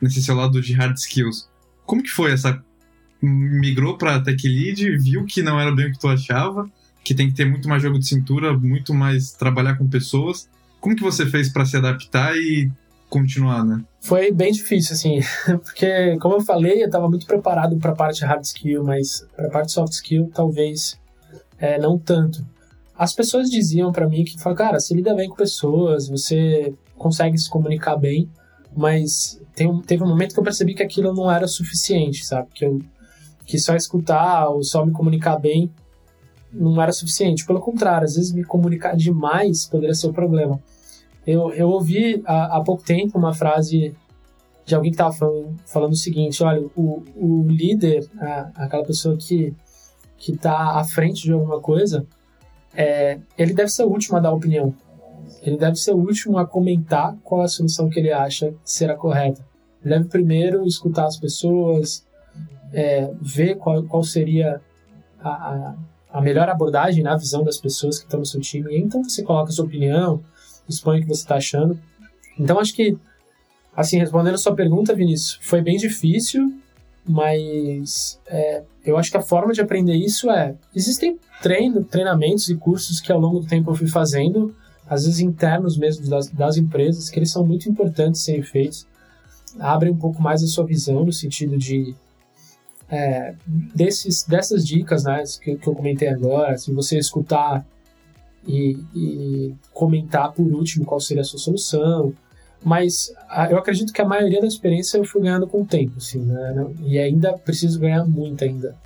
nesse seu lado de hard skills. Como que foi essa migrou para Tech Lead, viu que não era bem o que tu achava, que tem que ter muito mais jogo de cintura, muito mais trabalhar com pessoas. Como que você fez para se adaptar e continuar, né? Foi bem difícil, assim, porque, como eu falei, eu estava muito preparado para a parte hard skill, mas para a parte soft skill, talvez é, não tanto. As pessoas diziam para mim que, cara, você lida bem com pessoas, você consegue se comunicar bem, mas tem, teve um momento que eu percebi que aquilo não era suficiente, sabe? Que eu que só escutar ou só me comunicar bem não era suficiente. Pelo contrário, às vezes me comunicar demais poderia ser o um problema. Eu, eu ouvi há, há, pouco tempo uma frase de alguém que estava falando, falando o seguinte: olha, o, o líder, a, aquela pessoa que que está à frente de alguma coisa, é, ele deve ser o último a dar opinião. Ele deve ser o último a comentar qual a solução que ele acha será correta. Ele deve primeiro escutar as pessoas, é, ver qual, qual seria a, a, a, melhor abordagem na visão das pessoas que estão no seu time. E então você coloca a sua opinião, o que você está achando. Então acho que, assim, respondendo a sua pergunta, Vinícius, foi bem difícil, mas é, eu acho que a forma de aprender isso é. Existem treino, treinamentos e cursos que ao longo do tempo eu fui fazendo, às vezes internos mesmo das, das empresas, que eles são muito importantes serem feitos. Abrem um pouco mais a sua visão no sentido de é, desses, dessas dicas né, que, que, eu comentei agora, se você escutar e, e, comentar por último qual seria a sua solução, mas eu acredito que a maioria da experiência eu fui ganhando com o tempo, assim, né, e ainda preciso ganhar muito ainda,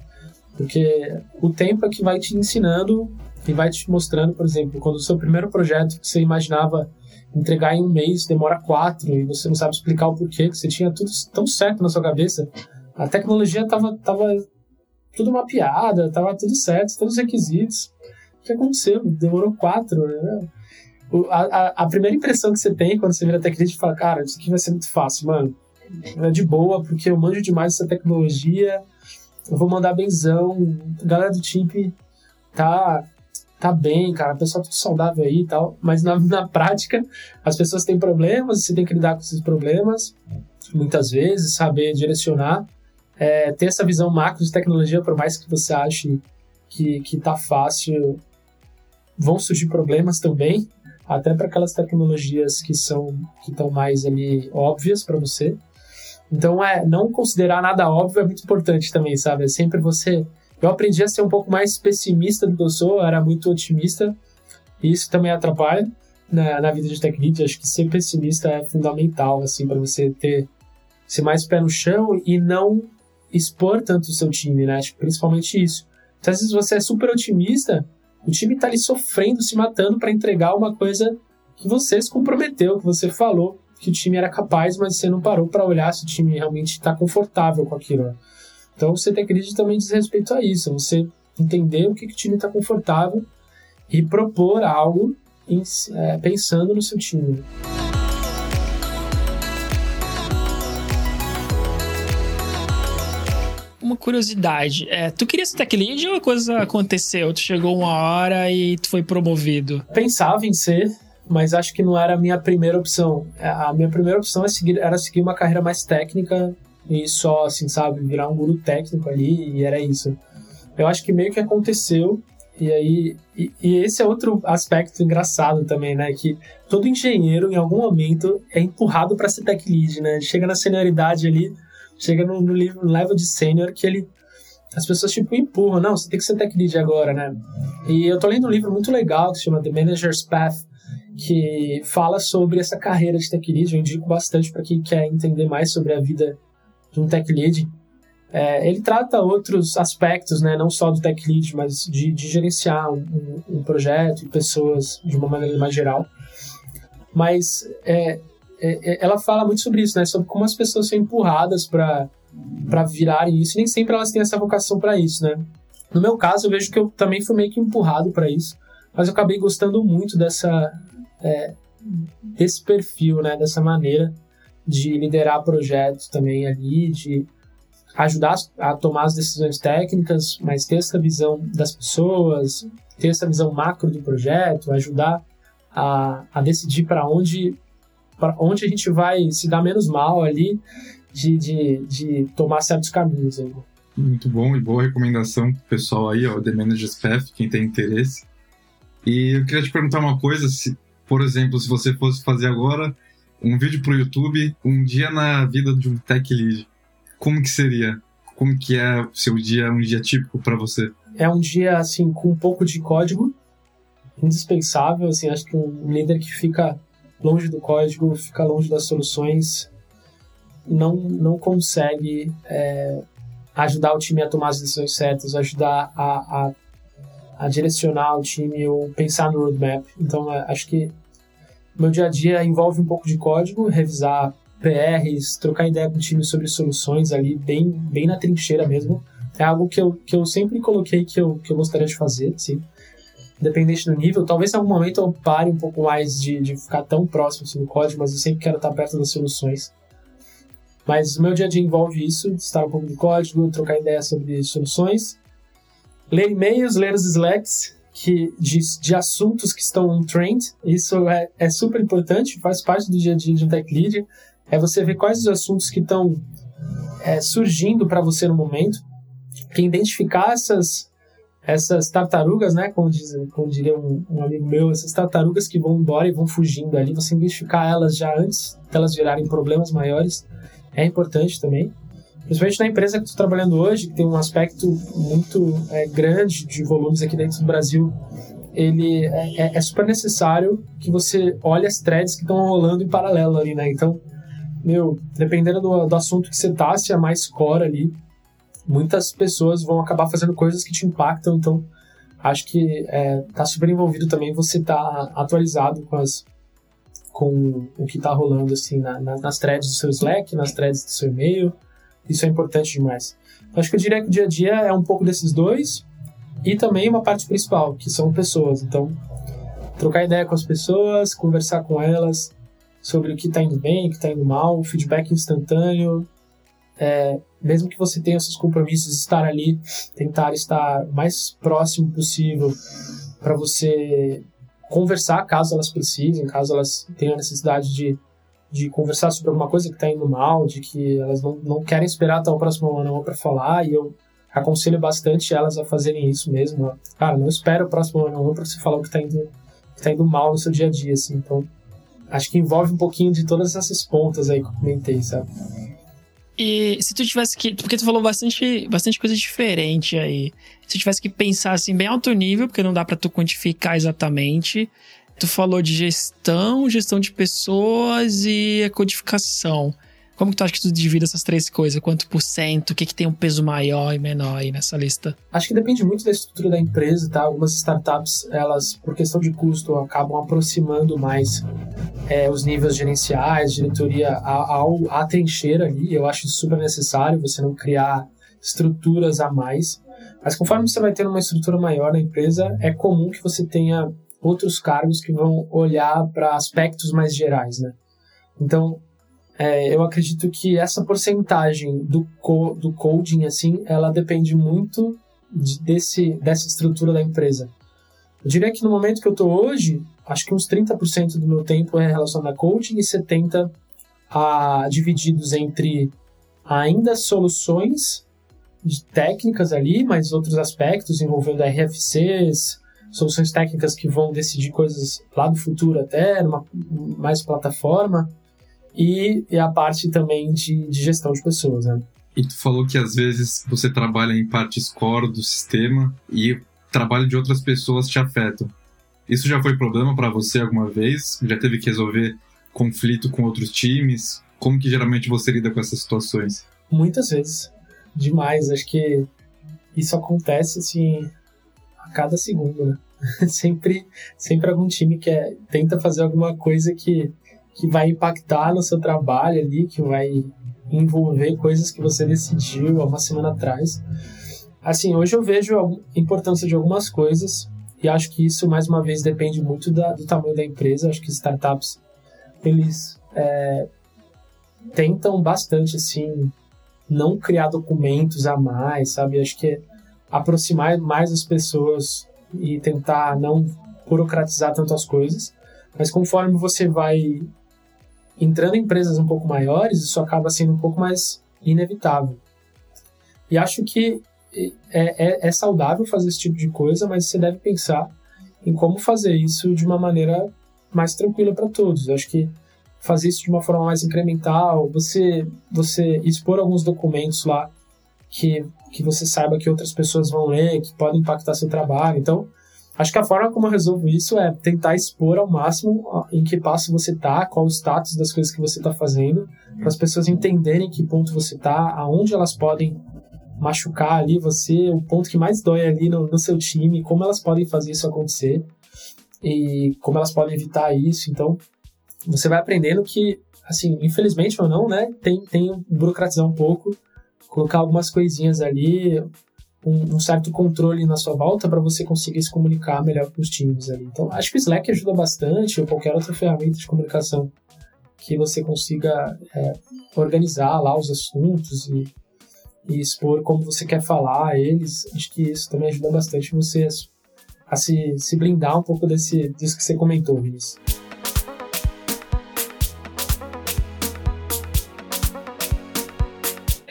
porque o tempo é que vai te ensinando e vai te mostrando, por exemplo, quando o seu primeiro projeto que você imaginava entregar em um mês demora quatro e você não sabe explicar o porquê, que você tinha tudo tão certo na sua cabeça, a tecnologia tava, tava tudo mapeada, tava tudo certo, todos os requisitos. Que aconteceu? Demorou quatro, né? A, a, a, primeira impressão que você tem quando você vira tech lead fala, cara, isso aqui vai ser muito fácil, mano. É de boa, porque eu manjo demais essa tecnologia, eu vou mandar benzão, a galera do time tá, tá bem, cara, pessoal tá tudo saudável aí e tal, mas na, na prática as pessoas têm problemas, você tem que lidar com esses problemas, muitas vezes, saber direcionar é, ter essa visão macro de tecnologia, por mais que você ache que, que tá fácil, vão surgir problemas também, até para aquelas tecnologias que são que estão mais ali óbvias para você. Então é não considerar nada óbvio é muito importante também, sabe? É sempre você. Eu aprendi a ser um pouco mais pessimista do que eu sou, eu era muito otimista e isso também atrapalha na, na vida de tech. Acho que ser pessimista é fundamental assim para você ter ser mais pé no chão e não expor tanto o seu time, né? Acho principalmente isso. Então, às vezes você é super otimista, o time tá ali sofrendo, se matando para entregar uma coisa que você se comprometeu, que você falou que o time era capaz, mas você não parou para olhar se o time realmente está confortável com aquilo. Né? Então, você ter crise também diz respeito a isso. Você entender o que, que o time está confortável e propor algo em, é, pensando no seu time. Uma curiosidade, é, tu queria ser tech lead ou a coisa aconteceu? Tu chegou uma hora e tu foi promovido? Pensava em ser, mas acho que não era a minha primeira opção. É, a minha primeira opção é era seguir uma carreira mais técnica e só, assim, sabe, virar um guru técnico ali e era isso. Eu acho que meio que aconteceu e aí, e, e, esse é outro aspecto engraçado também, né? Que todo engenheiro, em algum momento, é empurrado para ser tech lead, né? Chega na senioridade ali, chega no, no level de sênior que ele. As pessoas, tipo, empurram. Não, você tem que ser tech lead agora, né? E eu tô lendo um livro muito legal que se chama The Manager's Path, que fala sobre essa carreira de tech lead. Eu indico bastante para quem quer entender mais sobre a vida de um tech lead. É, ele trata outros aspectos, né, não só do tech lead, mas de, de gerenciar um, um, projeto e pessoas de uma maneira mais geral. Mas é, é, é ela fala muito sobre isso, né, sobre como as pessoas são empurradas para virarem isso. E nem sempre elas têm essa vocação para isso, né? No meu caso, eu vejo que eu também fui meio que empurrado para isso, mas eu acabei gostando muito dessa é, desse perfil, né, dessa maneira de liderar projetos também ali, de ajudar a tomar as decisões técnicas, mas ter essa visão das pessoas, ter essa visão macro do projeto, ajudar a, a decidir para onde, onde a gente vai se dar menos mal ali de, de, de tomar certos caminhos. Aí. Muito bom e boa recomendação pro pessoal aí, ó, The Manager's Path, quem tem interesse. E eu queria te perguntar uma coisa, se, por exemplo, se você fosse fazer agora um vídeo pro YouTube, um dia na vida de um tech lead, como que seria? Como que é o seu dia, um dia típico para você? É um dia, assim, com um pouco de código, indispensável, assim, acho que um líder que fica longe do código, fica longe das soluções, não, não consegue é, ajudar o time a tomar as decisões certas, ajudar a, a, a direcionar o time ou pensar no roadmap. Então, é, acho que meu dia a dia envolve um pouco de código, revisar PRs, trocar ideia com o time sobre soluções ali, bem, bem na trincheira mesmo. É algo que eu, que eu sempre coloquei que eu, que eu gostaria de fazer, sim. Independente do nível. Talvez em algum momento eu pare um pouco mais de, de ficar tão próximo assim, do código, mas eu sempre quero estar perto das soluções. Mas o meu dia a dia envolve isso, estar um pouco de código, trocar ideia sobre soluções, ler e-mails, ler os Slacks, que, de, de assuntos que estão on trend. Isso é, é super importante, faz parte do dia a dia de um tech lead é você ver quais os assuntos que estão é, surgindo para você no momento, que identificar essas essas tartarugas, né, como, diz, como diria um, um, amigo meu, essas tartarugas que vão embora e vão fugindo ali, você identificar elas já antes delas virarem problemas maiores é importante também. Principalmente na empresa que estou trabalhando hoje, que tem um aspecto muito é, grande de volumes aqui dentro do Brasil, ele é, é, é super necessário que você olhe as threads que estão rolando em paralelo ali, né? Então, meu, dependendo do, do assunto que você tá, se é mais core ali, muitas pessoas vão acabar fazendo coisas que te impactam, então acho que é, tá super envolvido também você tá atualizado com as com o que tá rolando assim na, na, nas threads do seu Slack, nas threads do seu e-mail. Isso é importante demais. Acho que eu diria que o dia a dia é um pouco desses dois e também uma parte principal, que são pessoas. Então, trocar ideia com as pessoas, conversar com elas, sobre o que está indo bem, o que está indo mal, feedback instantâneo. É, mesmo que você tenha seus compromissos, estar ali, tentar estar mais próximo possível para você conversar caso elas precisem, caso elas tenham necessidade de, de conversar sobre alguma coisa que está indo mal, de que elas não, não querem esperar até o próximo ano para falar, e eu aconselho bastante elas a fazerem isso mesmo. Cara, não espera o próximo ano para você falar o que está indo, tá indo mal no seu dia a dia, assim. Então, acho que envolve um pouquinho de todas essas pontas aí que eu comentei, sabe? E se tu tivesse que. Porque tu falou bastante, bastante coisa diferente aí. Se tu tivesse que pensar assim, bem alto nível, porque não dá para tu quantificar exatamente. Tu falou de gestão, gestão de pessoas e a codificação. Como que tu acha que tu divide essas três coisas? Quanto por cento? O que, que tem um peso maior e menor aí nessa lista? Acho que depende muito da estrutura da empresa, tá? Algumas startups, elas, por questão de custo, acabam aproximando mais é, os níveis gerenciais, diretoria, ao, à trincheira ali. Eu acho super necessário você não criar estruturas a mais. Mas conforme você vai tendo uma estrutura maior na empresa, é comum que você tenha outros cargos que vão olhar para aspectos mais gerais, né? Então, é, eu acredito que essa porcentagem do, co do coding, assim, ela depende muito de, desse, dessa estrutura da empresa. Eu diria que no momento que eu estou hoje, acho que uns 30% do meu tempo é relacionado a coding e 70% a, divididos entre ainda soluções técnicas ali, mas outros aspectos envolvendo RFCs, soluções técnicas que vão decidir coisas lá do futuro até, numa mais plataforma, e, e a parte também de, de gestão de pessoas, né? E tu falou que às vezes você trabalha em partes core do sistema e o trabalho de outras pessoas te afetam. Isso já foi problema para você alguma vez? Já teve que resolver conflito com outros times? Como que geralmente você lida com essas situações? Muitas vezes. Demais. Acho que isso acontece assim a cada segundo, né? sempre, sempre algum time que é, tenta fazer alguma coisa que que vai impactar no seu trabalho ali, que vai envolver coisas que você decidiu há uma semana atrás. Assim, hoje eu vejo a importância de algumas coisas e acho que isso, mais uma vez, depende muito da, do tamanho da empresa. Acho que startups, eles é, tentam bastante, assim, não criar documentos a mais, sabe? Acho que é aproximar mais as pessoas e tentar não burocratizar tanto as coisas. Mas conforme você vai entrando em empresas um pouco maiores, isso acaba sendo um pouco mais inevitável. E acho que é, é, é saudável fazer esse tipo de coisa, mas você deve pensar em como fazer isso de uma maneira mais tranquila para todos. Eu acho que fazer isso de uma forma mais incremental, você você expor alguns documentos lá que, que você saiba que outras pessoas vão ler, que podem impactar seu trabalho. Então, Acho que a forma como eu resolvo isso é tentar expor ao máximo em que passo você está, qual o status das coisas que você está fazendo, para as pessoas entenderem que ponto você está, aonde elas podem machucar ali você, o ponto que mais dói ali no, no seu time, como elas podem fazer isso acontecer e como elas podem evitar isso. Então, você vai aprendendo que, assim, infelizmente ou não, né, tem, tem burocratizar um pouco, colocar algumas coisinhas ali, um, um, certo controle na sua volta para você conseguir se comunicar melhor com os times ali. Então, acho que o Slack ajuda bastante, ou qualquer outra ferramenta de comunicação que você consiga é, organizar lá os assuntos e, e, expor como você quer falar eles. Acho que isso também ajuda bastante você a, a se, se blindar um pouco desse, disso que você comentou, Vinícius.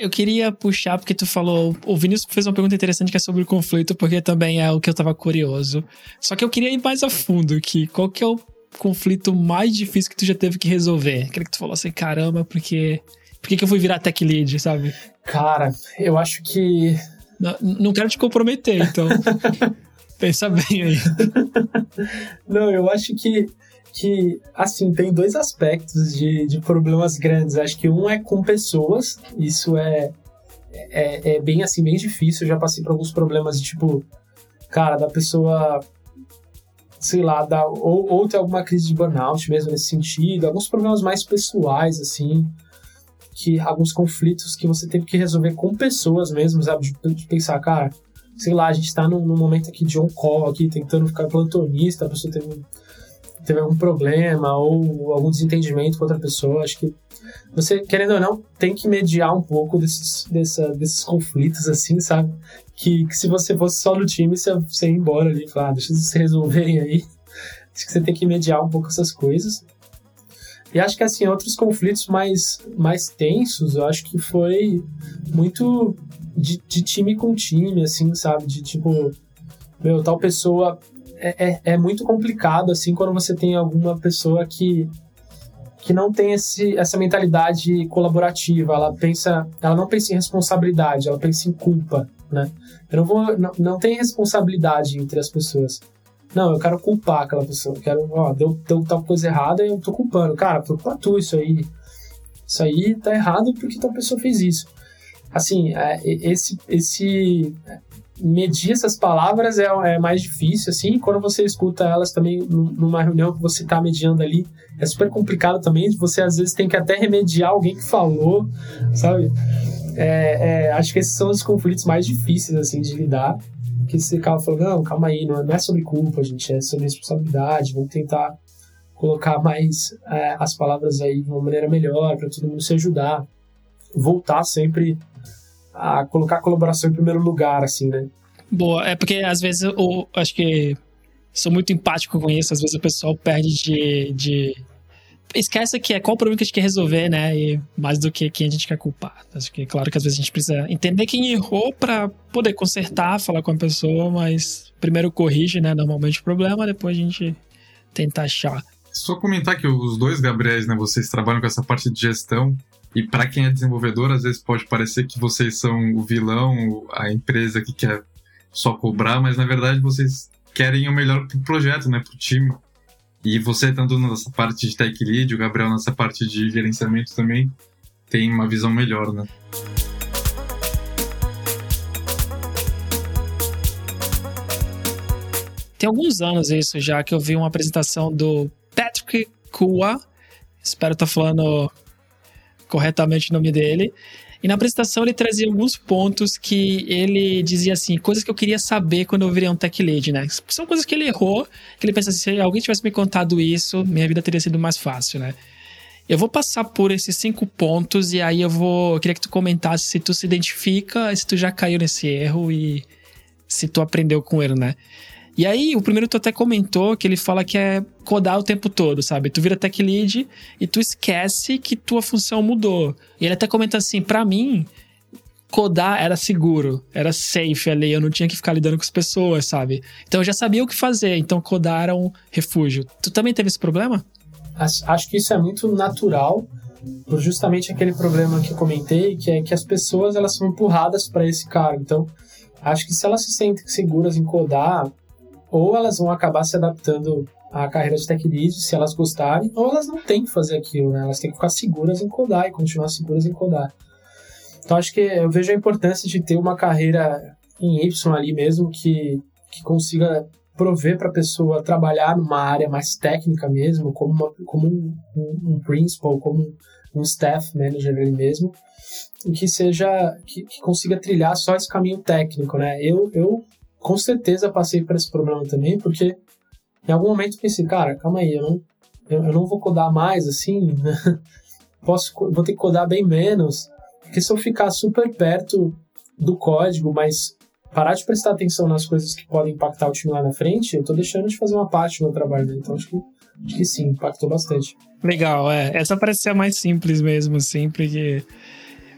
Eu queria puxar, porque tu falou. O Vinícius fez uma pergunta interessante que é sobre o conflito, porque também é o que eu tava curioso. Só que eu queria ir mais a fundo aqui. Qual que é o conflito mais difícil que tu já teve que resolver? Aquele que tu falou assim, caramba, porque. Por que, que eu fui virar tech lead, sabe? Cara, eu acho que. Não, não quero te comprometer, então. pensa bem aí. não, eu acho que que, assim, tem dois aspectos de, de problemas grandes. Acho que um é com pessoas, isso é, é, é bem, assim, bem difícil. Eu já passei por alguns problemas de, tipo, cara, da pessoa, sei lá, da, ou, ou ter alguma crise de burnout mesmo nesse sentido, alguns problemas mais pessoais, assim, que alguns conflitos que você teve que resolver com pessoas mesmo, sabe? De, de pensar, cara, sei lá, a gente tá num, num momento aqui de on-call, aqui, tentando ficar plantonista, a pessoa teve teve algum problema ou algum desentendimento com outra pessoa. Acho que você, querendo ou não, tem que mediar um pouco desses, dessa, desses conflitos, assim, sabe? Que, que se você fosse só no time, você, você ia embora ali e falar, ah, deixa eles se resolverem aí. Acho que você tem que mediar um pouco essas coisas. E acho que, assim, outros conflitos mais, mais tensos, eu acho que foi muito de, de time com time, assim, sabe? De tipo, meu, tal pessoa é, é, é muito complicado, assim, quando você tem alguma pessoa que que não tem esse, essa mentalidade colaborativa, ela pensa, ela não pensa em responsabilidade, ela pensa em culpa, né? Eu não vou, não, não tem responsabilidade entre as pessoas. Não, eu quero culpar aquela pessoa, eu quero, ó, deu, deu tal coisa errada e eu tô culpando. Cara, culpa tu isso aí. isso aí tá errado porque tal pessoa fez isso. Assim, é, esse, esse medir essas palavras é, é, mais difícil, assim, quando você escuta elas também numa reunião que você está mediando ali, é super complicado também, você às vezes tem que até remediar alguém que falou, sabe? É, é, acho que esses são os conflitos mais difíceis, assim, de lidar, que você acaba falando, não, calma aí, não é sobre culpa, gente, é sobre responsabilidade, vamos tentar colocar mais é, as palavras aí de uma maneira melhor, para todo mundo se ajudar, voltar sempre a colocar a colaboração em primeiro lugar, assim, né? Boa, é porque às vezes eu acho que sou muito empático com isso, às vezes o pessoal perde de. de... Esquece que é qual o problema que a gente quer resolver, né? E mais do que quem a gente quer culpar. Acho que, claro, que às vezes a gente precisa entender quem errou para poder consertar, falar com a pessoa, mas primeiro corrige, né? Normalmente o problema, depois a gente tenta achar. Só comentar que os dois Gabriéis, né? Vocês trabalham com essa parte de gestão. E para quem é desenvolvedor, às vezes pode parecer que vocês são o vilão, a empresa que quer só cobrar, mas na verdade vocês querem o melhor pro projeto, né, pro time. E você estando nessa parte de tech lead, o Gabriel nessa parte de gerenciamento também tem uma visão melhor, né? Tem alguns anos isso já que eu vi uma apresentação do Patrick Kua, espero estar tá falando corretamente o nome dele. E na apresentação ele trazia alguns pontos que ele dizia assim, coisas que eu queria saber quando eu virei um tech lead, né? São coisas que ele errou, que ele pensa assim, se alguém tivesse me contado isso, minha vida teria sido mais fácil, né? Eu vou passar por esses cinco pontos e aí eu vou. Eu queria que tu comentasse se tu se identifica, se tu já caiu nesse erro e se tu aprendeu com ele, né? E aí, o primeiro tu até comentou que ele fala que é codar o tempo todo, sabe? Tu vira tech lead e tu esquece que tua função mudou. E ele até comenta assim, para mim, codar era seguro, era safe ali, eu não tinha que ficar lidando com as pessoas, sabe? Então eu já sabia o que fazer, então codar era um refúgio. Tu também teve esse problema? Acho que isso é muito natural, por justamente aquele problema que eu comentei, que é que as pessoas elas são empurradas para esse cargo. Então, acho que se elas se sentem seguras em codar, ou elas vão acabar se adaptando à carreira de tech lead, se elas gostarem, ou elas não têm que fazer aquilo, né? Elas têm que ficar seguras em codar e continuar seguras em codar. Então acho que eu vejo a importância de ter uma carreira em Y ali mesmo que, que consiga prover para a pessoa trabalhar numa área mais técnica mesmo, como, uma, como um, um, um principal, como um, staff manager ali mesmo, e que seja que, que, consiga trilhar só esse caminho técnico, né? Eu, eu com certeza passei por esse problema também, porque em algum momento pensei, cara, calma aí, eu não, eu, eu não vou codar mais assim, né? Posso, vou ter que codar bem menos, porque se eu ficar super perto do código, mas parar de prestar atenção nas coisas que podem impactar o time lá na frente, eu tô deixando de fazer uma parte do meu trabalho, né? Então acho que, acho que sim, impactou bastante. Legal, é. Essa parece ser a mais simples mesmo, assim, porque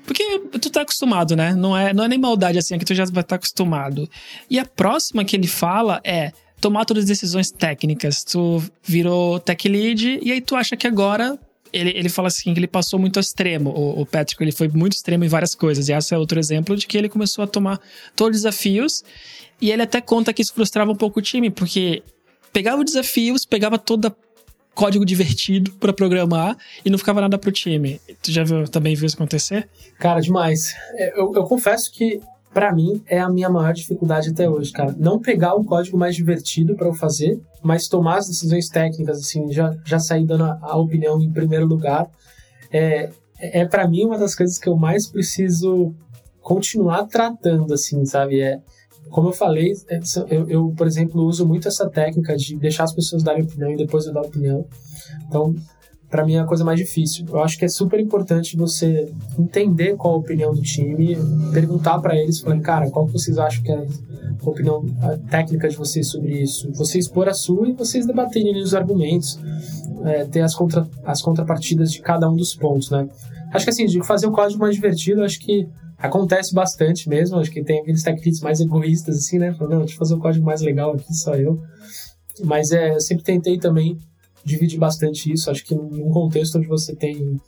porque tu tá acostumado, né? Não é, não é nem maldade assim, é que tu já vai estar tá acostumado. E a próxima que ele fala é tomar todas as decisões técnicas. Tu virou tech lead e aí tu acha que agora ele, ele fala assim que ele passou muito extremo. O, o Patrick ele foi muito extremo em várias coisas. E esse é outro exemplo de que ele começou a tomar todos os desafios. E ele até conta que isso frustrava um pouco o time, porque pegava os desafios, pegava toda código divertido para programar e não ficava nada pro time. Tu já viu, também viu isso acontecer? Cara, demais. É, eu, eu confesso que para mim é a minha maior dificuldade até hoje, cara. Não pegar um código mais divertido para eu fazer, mas tomar as decisões técnicas, assim, já, já sair dando a, a opinião em primeiro lugar. É, é para mim uma das coisas que eu mais preciso continuar tratando, assim, sabe? É, como eu falei, é, eu, eu, por exemplo, uso muito essa técnica de deixar as pessoas darem opinião e depois eu dar opinião. Então, para mim é a coisa mais difícil. Eu acho que é super importante você entender qual a opinião do time, perguntar para eles, falando, cara, qual que vocês acham que é a opinião a técnica de vocês sobre isso? Você expor a sua e vocês debaterem os argumentos, é, ter as, contra, as contrapartidas de cada um dos pontos, né? Acho que assim, de fazer o código mais divertido, acho que Acontece bastante mesmo, acho que tem aqueles tech mais egoístas, assim, né? Falando, não, deixa eu fazer um código mais legal aqui, só eu. Mas é, eu sempre tentei também dividir bastante isso. Acho que num contexto onde você tem.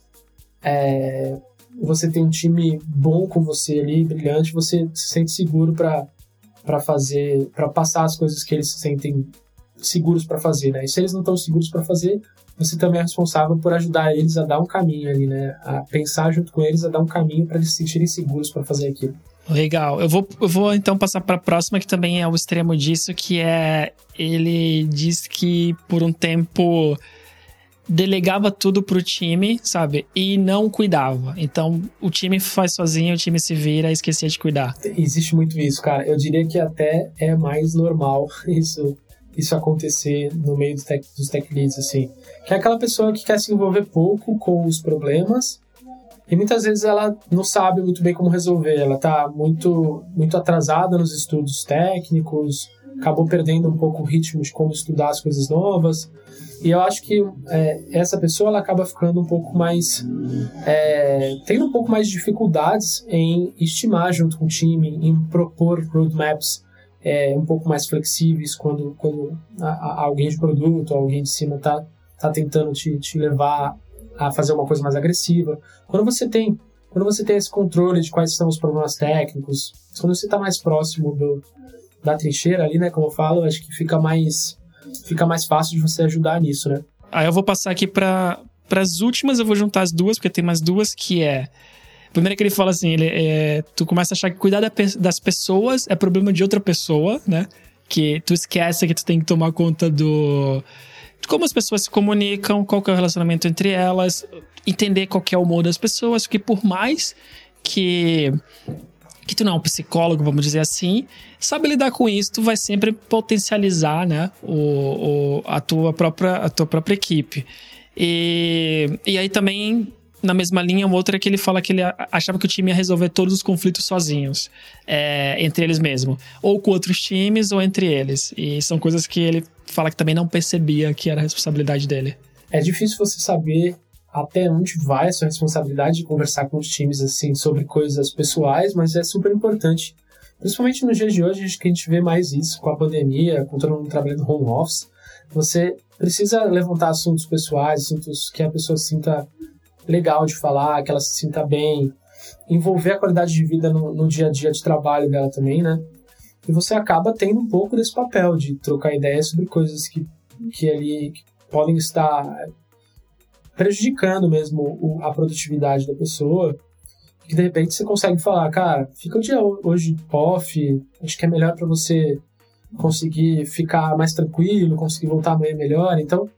É, você tem um time bom com você ali, brilhante, você se sente seguro para fazer, para passar as coisas que eles se sentem seguros para fazer, né? E se eles não estão seguros para fazer, você também é responsável por ajudar eles a dar um caminho ali, né? A pensar junto com eles, a dar um caminho para eles se sentirem seguros para fazer aquilo. Legal. Eu vou, eu vou então passar para a próxima, que também é o extremo disso, que é ele diz que por um tempo delegava tudo pro time, sabe? E não cuidava. Então, o time faz sozinho, o time se vira e esquecia de cuidar. Existe muito isso, cara. Eu diria que até é mais normal isso isso acontecer no meio dos tech, dos tech leads, assim. Que é aquela pessoa que quer se envolver pouco com os problemas e muitas vezes ela não sabe muito bem como resolver. Ela tá muito, muito atrasada nos estudos técnicos, acabou perdendo um pouco o ritmo de como estudar as coisas novas. E eu acho que é, essa pessoa ela acaba ficando um pouco mais. É, tendo um pouco mais de dificuldades em estimar junto com o time, em propor roadmaps é, um pouco mais flexíveis quando, quando a, a alguém de produto, alguém de cima está tá tentando te, te levar a fazer uma coisa mais agressiva. Quando você tem quando você tem esse controle de quais são os problemas técnicos, quando você está mais próximo do, da trincheira ali, né, como eu falo, acho que fica mais fica mais fácil de você ajudar nisso, né? Aí eu vou passar aqui para as últimas, eu vou juntar as duas, porque tem mais duas que é Primeiro que ele fala assim, ele, é, tu começa a achar que cuidar das pessoas é problema de outra pessoa, né? Que tu esquece que tu tem que tomar conta do como as pessoas se comunicam, qual é o relacionamento entre elas, entender qual é o humor das pessoas, que por mais que que tu não é um psicólogo, vamos dizer assim, sabe lidar com isso, tu vai sempre potencializar, né, o, o, a, tua própria, a tua própria equipe. E, e aí também, na mesma linha, uma outra é que ele fala que ele achava que o time ia resolver todos os conflitos sozinhos, é, entre eles mesmo. Ou com outros times, ou entre eles. E são coisas que ele fala que também não percebia que era responsabilidade dele. É difícil você saber até onde vai a sua responsabilidade de conversar com os times assim sobre coisas pessoais, mas é super importante. Principalmente nos dias de hoje, acho que a gente vê mais isso com a pandemia, com todo mundo trabalhando home office. Você precisa levantar assuntos pessoais, assuntos que a pessoa sinta legal de falar, que ela se sinta bem, envolver a qualidade de vida no, no dia a dia de trabalho dela também, né? E você acaba tendo um pouco desse papel de trocar ideias sobre coisas que, que ali podem estar prejudicando mesmo a produtividade da pessoa, que de repente você consegue falar, cara, fica o dia hoje off, acho que é melhor para você conseguir ficar mais tranquilo, conseguir voltar amanhã melhor. Então,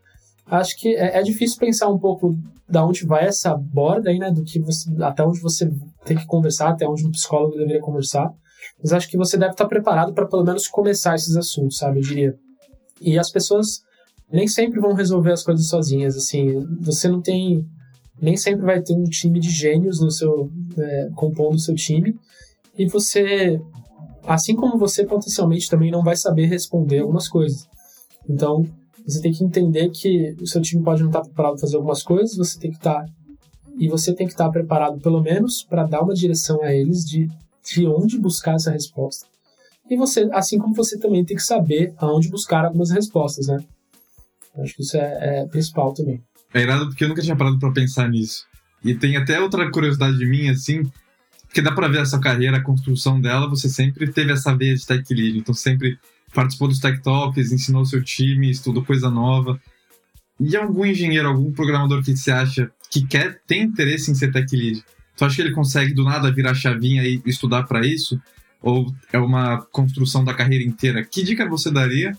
acho que é, é, difícil pensar um pouco da onde vai essa borda aí, né, do que você, até onde você tem que conversar, até onde um psicólogo deveria conversar. Mas acho que você deve estar preparado para pelo menos começar esses assuntos, sabe, eu diria. E as pessoas nem sempre vão resolver as coisas sozinhas. Assim, você não tem. Nem sempre vai ter um time de gênios no seu. É, compondo o seu time. E você. Assim como você potencialmente também não vai saber responder algumas coisas. Então, você tem que entender que o seu time pode não estar preparado para fazer algumas coisas, você tem que estar. E você tem que estar preparado, pelo menos, para dar uma direção a eles de, de onde buscar essa resposta. E você, assim como você também tem que saber aonde buscar algumas respostas, né? Acho que isso é, é principal também. É irado porque eu nunca tinha parado para pensar nisso. E tem até outra curiosidade de mim, assim, porque dá para ver essa carreira, a construção dela, você sempre teve essa veia de tech lead, então sempre participou dos tech talks, ensinou seu time, estudou coisa nova. E algum engenheiro, algum programador que você acha que quer, tem interesse em ser tech lead, tu acha que ele consegue do nada virar chavinha e estudar para isso? Ou é uma construção da carreira inteira? Que dica você daria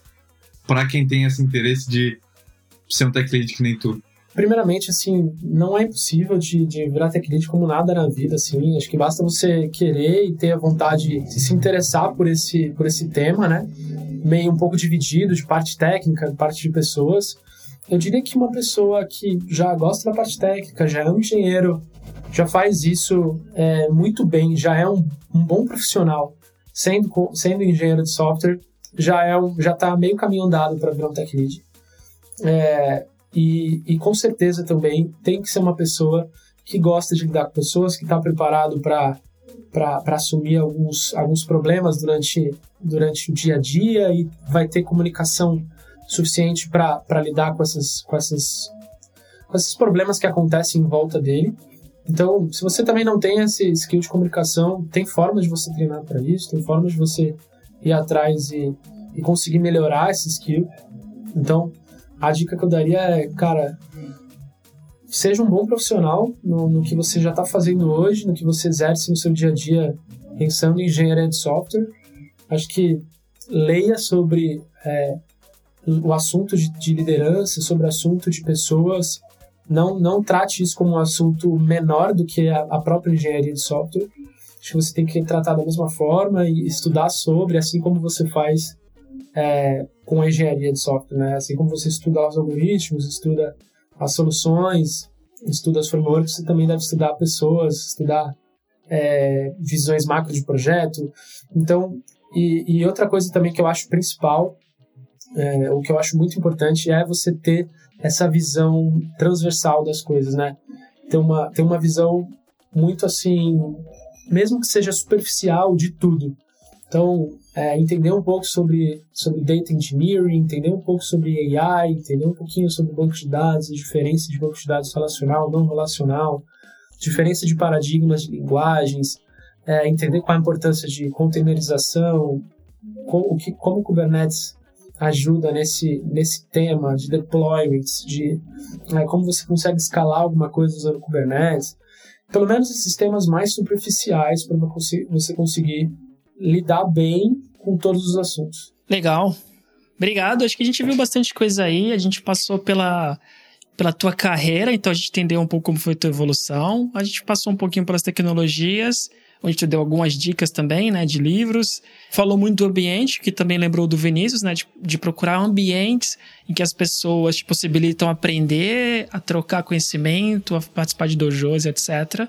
para quem tem esse interesse de ser um tech lead que nem tu? Primeiramente, assim, não é impossível de, de virar lead como nada na vida, assim. Acho que basta você querer e ter a vontade de se interessar por esse, por esse tema, né? Meio um pouco dividido de parte técnica, parte de pessoas. Eu diria que uma pessoa que já gosta da parte técnica, já é um engenheiro, já faz isso é, muito bem, já é um, um bom profissional, sendo, sendo engenheiro de software, já é um, já está meio caminho andado para virar um tech lead. É, e, e com certeza também tem que ser uma pessoa que gosta de lidar com pessoas, que está preparado para para assumir alguns, alguns problemas durante, durante o dia a dia e vai ter comunicação suficiente para lidar com, essas, com, com esses problemas que acontecem em volta dele. Então, se você também não tem esse skill de comunicação, tem formas de você treinar para isso, tem formas de você ir atrás e, e conseguir melhorar esse skill. Então, a dica que eu daria é, cara, seja um bom profissional no, no que você já está fazendo hoje, no que você exerce no seu dia a dia pensando em engenharia de software. Acho que leia sobre é, o assunto de, de, liderança, sobre o assunto de pessoas. Não, não trate isso como um assunto menor do que a, a própria engenharia de software. Acho que você tem que tratar da mesma forma e estudar sobre, assim como você faz é, com a engenharia de software, né? Assim como você estuda os algoritmos, estuda as soluções, estuda as frameworks, você também deve estudar pessoas, estudar é, visões macro de projeto. Então, e, e, outra coisa também que eu acho principal, é, o que eu acho muito importante é você ter essa visão transversal das coisas, né? Ter uma, ter uma visão muito assim, mesmo que seja superficial de tudo. Então, é, entender um pouco sobre, sobre data engineering, entender um pouco sobre AI, entender um pouquinho sobre banco de dados, diferença de banco de dados relacional, não relacional, diferença de paradigmas de linguagens, é, entender qual a importância de containerização, como, que, como o Kubernetes ajuda nesse, nesse tema de deployments, de é, como você consegue escalar alguma coisa usando Kubernetes. Pelo menos esses temas mais superficiais para você conseguir lidar bem com todos os assuntos. Legal. Obrigado. Acho que a gente viu bastante coisa aí. A gente passou pela, pela tua carreira, então a gente entendeu um pouco como foi a tua evolução. A gente passou um pouquinho pelas tecnologias, onde tu deu algumas dicas também, né, de livros. Falou muito do ambiente, que também lembrou do Vinícius, né, de, de procurar ambientes em que as pessoas te possibilitam aprender, a trocar conhecimento, a participar de dojos, etc.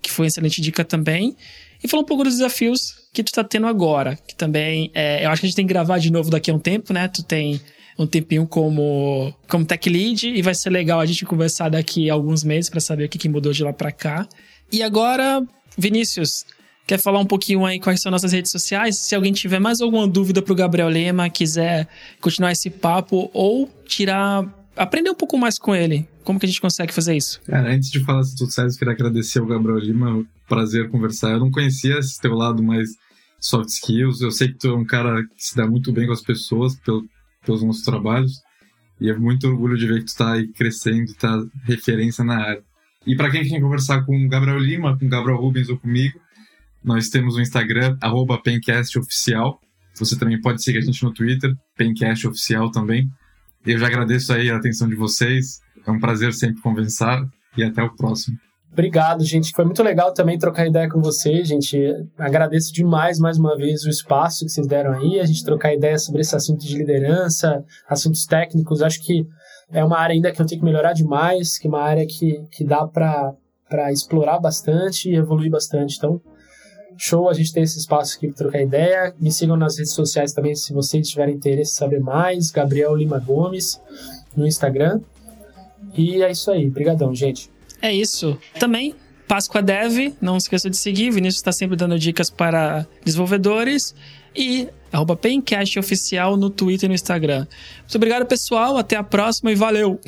Que foi uma excelente dica também. E falou um pouco dos desafios que tu tá tendo agora, que também, é, eu acho que a gente tem que gravar de novo daqui a um tempo, né? Tu tem um tempinho como, como tech lead e vai ser legal a gente conversar daqui a alguns meses para saber o que, que mudou de lá para cá. E agora, Vinícius, quer falar um pouquinho aí quais são nossas redes sociais? Se alguém tiver mais alguma dúvida pro Gabriel Lema, quiser continuar esse papo ou tirar aprender um pouco mais com ele. Como que a gente consegue fazer isso? Cara, antes de falar das sucessos, queria agradecer ao Gabriel Lima. Prazer conversar. Eu não conhecia esse teu lado mais soft skills. Eu sei que tu é um cara que se dá muito bem com as pessoas pelo, pelos nossos trabalhos. E é muito orgulho de ver que tu tá aí crescendo tá referência na área. E para quem quer conversar com o Gabriel Lima, com o Gabriel Rubens ou comigo, nós temos o Instagram, PenCastOficial. Você também pode seguir a gente no Twitter, PenCastOficial também. Eu já agradeço aí a atenção de vocês. É um prazer sempre conversar e até o próximo. Obrigado, gente. Foi muito legal também trocar ideia com vocês, gente. Agradeço demais mais uma vez o espaço que vocês deram aí, a gente trocar ideia sobre esse assunto de liderança, assuntos técnicos. Acho que é uma área ainda que eu tenho que melhorar demais, que é uma área que, que dá para explorar bastante e evoluir bastante. Então, show a gente ter esse espaço aqui para trocar ideia. Me sigam nas redes sociais também se vocês tiverem interesse em saber mais. Gabriel Lima Gomes no Instagram. E é isso aí. Obrigadão, gente. É isso. Também Páscoa Dev, não esqueça de seguir. Vinícius está sempre dando dicas para desenvolvedores. E arroba Oficial no Twitter e no Instagram. Muito obrigado, pessoal. Até a próxima e valeu!